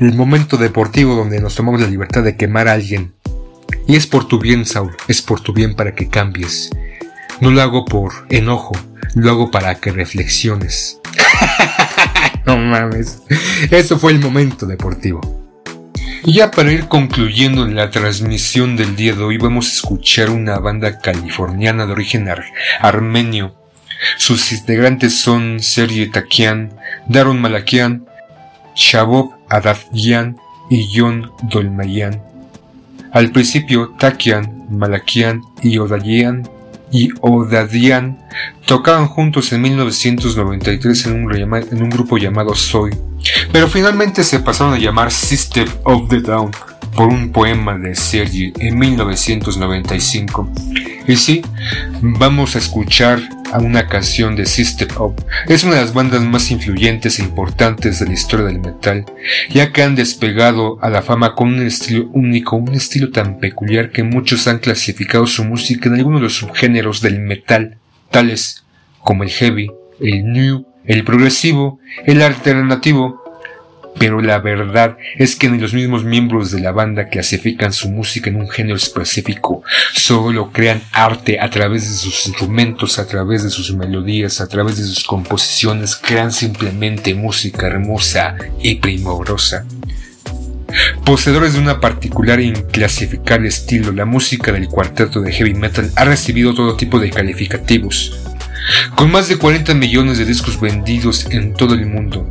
[SPEAKER 1] el momento deportivo donde nos tomamos la libertad de quemar a alguien. Y es por tu bien, Saul, es por tu bien para que cambies. No lo hago por enojo, lo hago para que reflexiones. (laughs) no mames. Eso fue el momento deportivo. Y ya para ir concluyendo la transmisión del día de hoy vamos a escuchar una banda californiana de origen armenio. Sus integrantes son Sergei Takian, Daron Malakian, Shabov Adavgian y John Dolmayan. Al principio Takian, Malakian y Odayan y Odadian tocaban juntos en 1993 en un, en un grupo llamado Soy pero finalmente se pasaron a llamar System of the Down por un poema de Sergi en 1995. Y sí, vamos a escuchar a una canción de System of. Es una de las bandas más influyentes e importantes de la historia del metal, ya que han despegado a la fama con un estilo único, un estilo tan peculiar que muchos han clasificado su música en algunos de los subgéneros del metal, tales como el heavy, el new, el progresivo, el alternativo, pero la verdad es que ni los mismos miembros de la banda clasifican su música en un género específico, solo crean arte a través de sus instrumentos, a través de sus melodías, a través de sus composiciones, crean simplemente música hermosa y primorosa. Poseedores de una particular e inclasificable estilo, la música del cuarteto de heavy metal ha recibido todo tipo de calificativos, con más de 40 millones de discos vendidos en todo el mundo,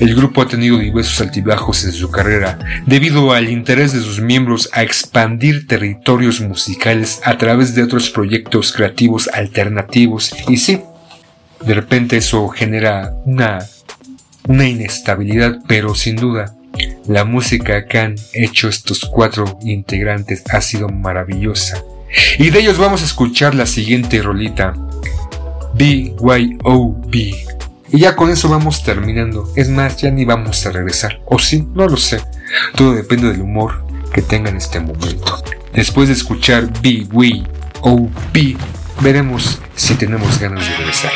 [SPEAKER 1] el grupo ha tenido diversos altibajos en su carrera debido al interés de sus miembros a expandir territorios musicales a través de otros proyectos creativos alternativos y sí, de repente eso genera una, una inestabilidad, pero sin duda la música que han hecho estos cuatro integrantes ha sido maravillosa. Y de ellos vamos a escuchar la siguiente rolita. BYOB. Y ya con eso vamos terminando. Es más, ya ni vamos a regresar. O sí, no lo sé. Todo depende del humor que tenga en este momento. Después de escuchar BYOB, veremos si tenemos ganas de regresar.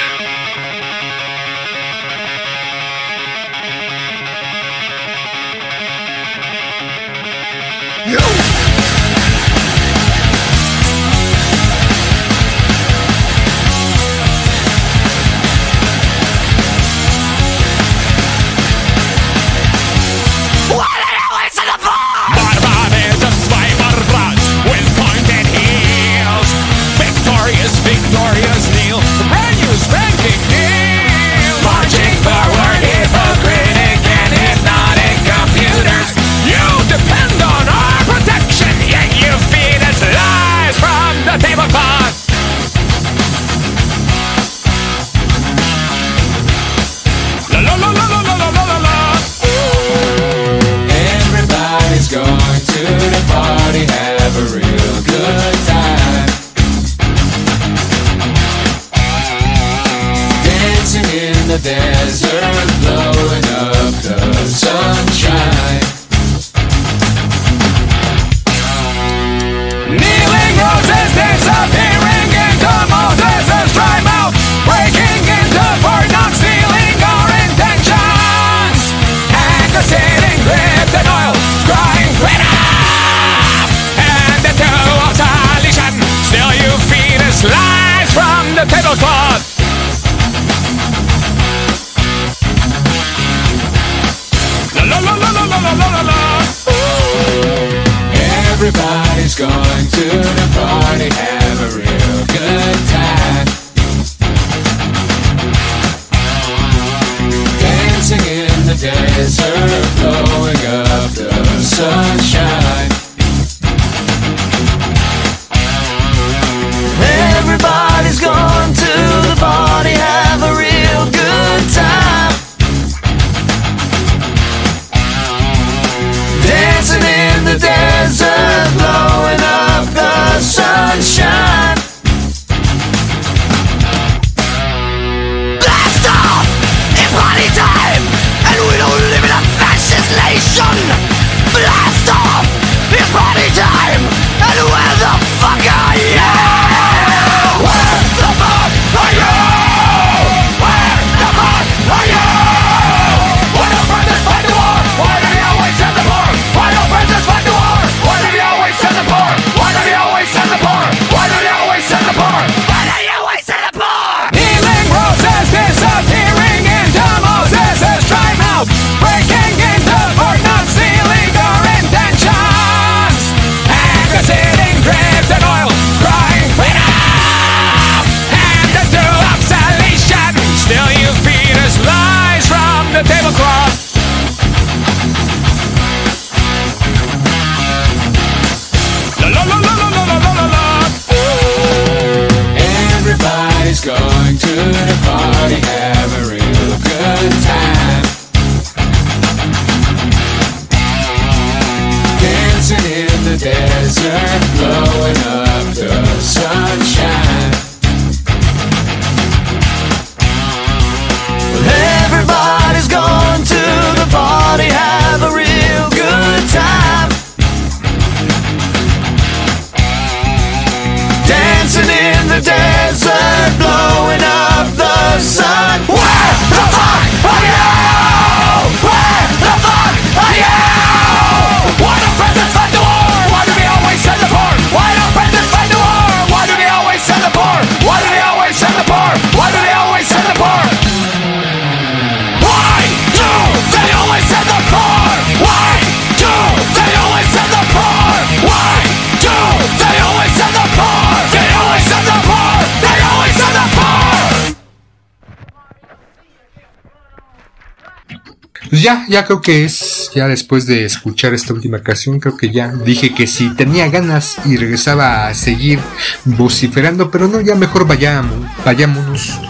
[SPEAKER 1] Ya, ya creo que es, ya después de escuchar esta última canción, creo que ya dije que si tenía ganas y regresaba a seguir vociferando, pero no, ya mejor vayamos, vayámonos,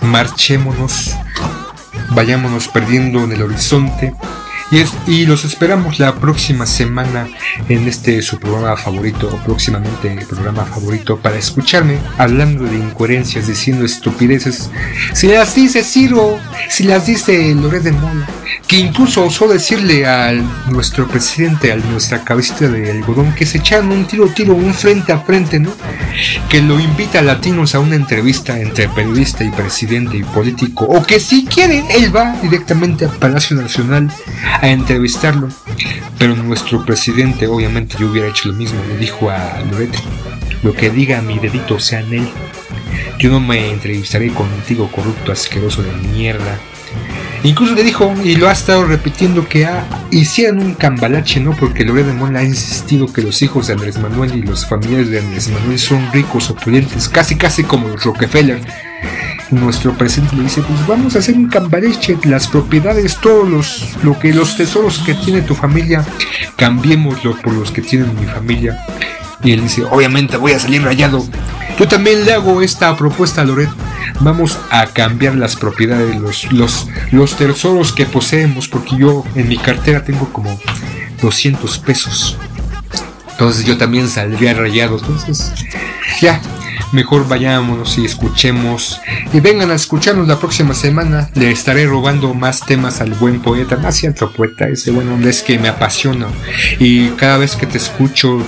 [SPEAKER 1] marchémonos, vayámonos perdiendo en el horizonte. Y, y los esperamos la próxima semana en este su programa favorito, o próximamente el programa favorito, para escucharme hablando de incoherencias, diciendo estupideces. Si las dice Ciro, si las dice Loret de Mola, que incluso osó decirle a nuestro presidente, a nuestra cabecita de algodón, que se echaron un tiro, tiro, un frente a frente, ¿no? Que lo invita a latinos a una entrevista entre periodista y presidente y político, o que si quiere, él va directamente al Palacio Nacional a entrevistarlo. Pero nuestro presidente, obviamente, yo hubiera hecho lo mismo, le dijo a Lorete, lo que diga mi dedito sea en él. Yo no me entrevistaré contigo, corrupto, asqueroso de mierda. Incluso le dijo, y lo ha estado repitiendo, que ah, hicieran un cambalache, ¿no? Porque Loret de Mola ha insistido que los hijos de Andrés Manuel y los familiares de Andrés Manuel son ricos, opulentes, casi casi como los Rockefeller. Nuestro presidente le dice, pues vamos a hacer un cambalache, las propiedades, todos los, lo que los tesoros que tiene tu familia, cambiémoslo por los que tiene mi familia. Y él dice, obviamente voy a salir rayado. Yo también le hago esta propuesta a Loret. Vamos a cambiar las propiedades, los, los, los tesoros que poseemos, porque yo en mi cartera tengo como 200 pesos. Entonces yo también saldría rayado. Entonces, ya, mejor vayámonos y escuchemos. Y vengan a escucharnos la próxima semana. Le estaré robando más temas al buen poeta, más cierto poeta, ese buen hombre es que me apasiona. Y cada vez que te escucho,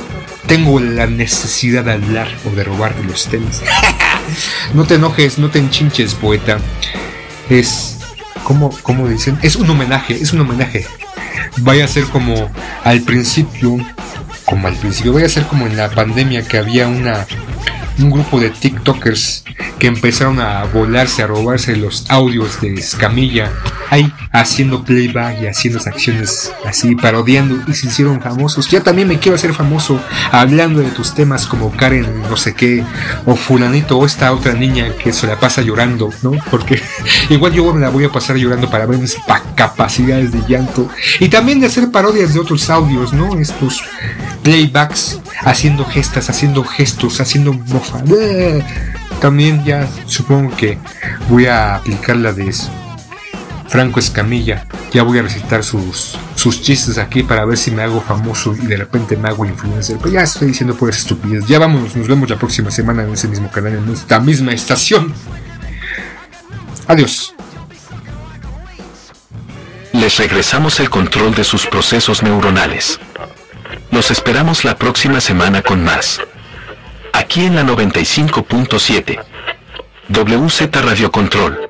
[SPEAKER 1] tengo la necesidad de hablar o de robarte los temas. (laughs) no te enojes, no te enchinches, poeta. Es. ¿Cómo, ¿Cómo dicen? Es un homenaje, es un homenaje. Vaya a ser como al principio. Como al principio, vaya a ser como en la pandemia que había una. Un grupo de TikTokers que empezaron a volarse, a robarse los audios de Escamilla, ahí haciendo playback y haciendo acciones así, parodiando y se hicieron famosos. Yo también me quiero hacer famoso hablando de tus temas como Karen, no sé qué, o Fulanito, o esta otra niña que se la pasa llorando, ¿no? Porque (laughs) igual yo me la voy a pasar llorando para ver mis pa- capacidades de llanto y también de hacer parodias de otros audios, ¿no? Estos playbacks, haciendo gestas, haciendo gestos, haciendo También ya supongo que voy a aplicar la de Franco Escamilla. Ya voy a recitar sus, sus chistes aquí para ver si me hago famoso y de repente me hago influencer. Pero ya estoy diciendo por estupidez. Ya vámonos, nos vemos la próxima semana en ese mismo canal, en esta misma estación. Adiós.
[SPEAKER 6] Les regresamos el control de sus procesos neuronales. Los esperamos la próxima semana con más. Aquí en la 95.7. WZ Radio Control.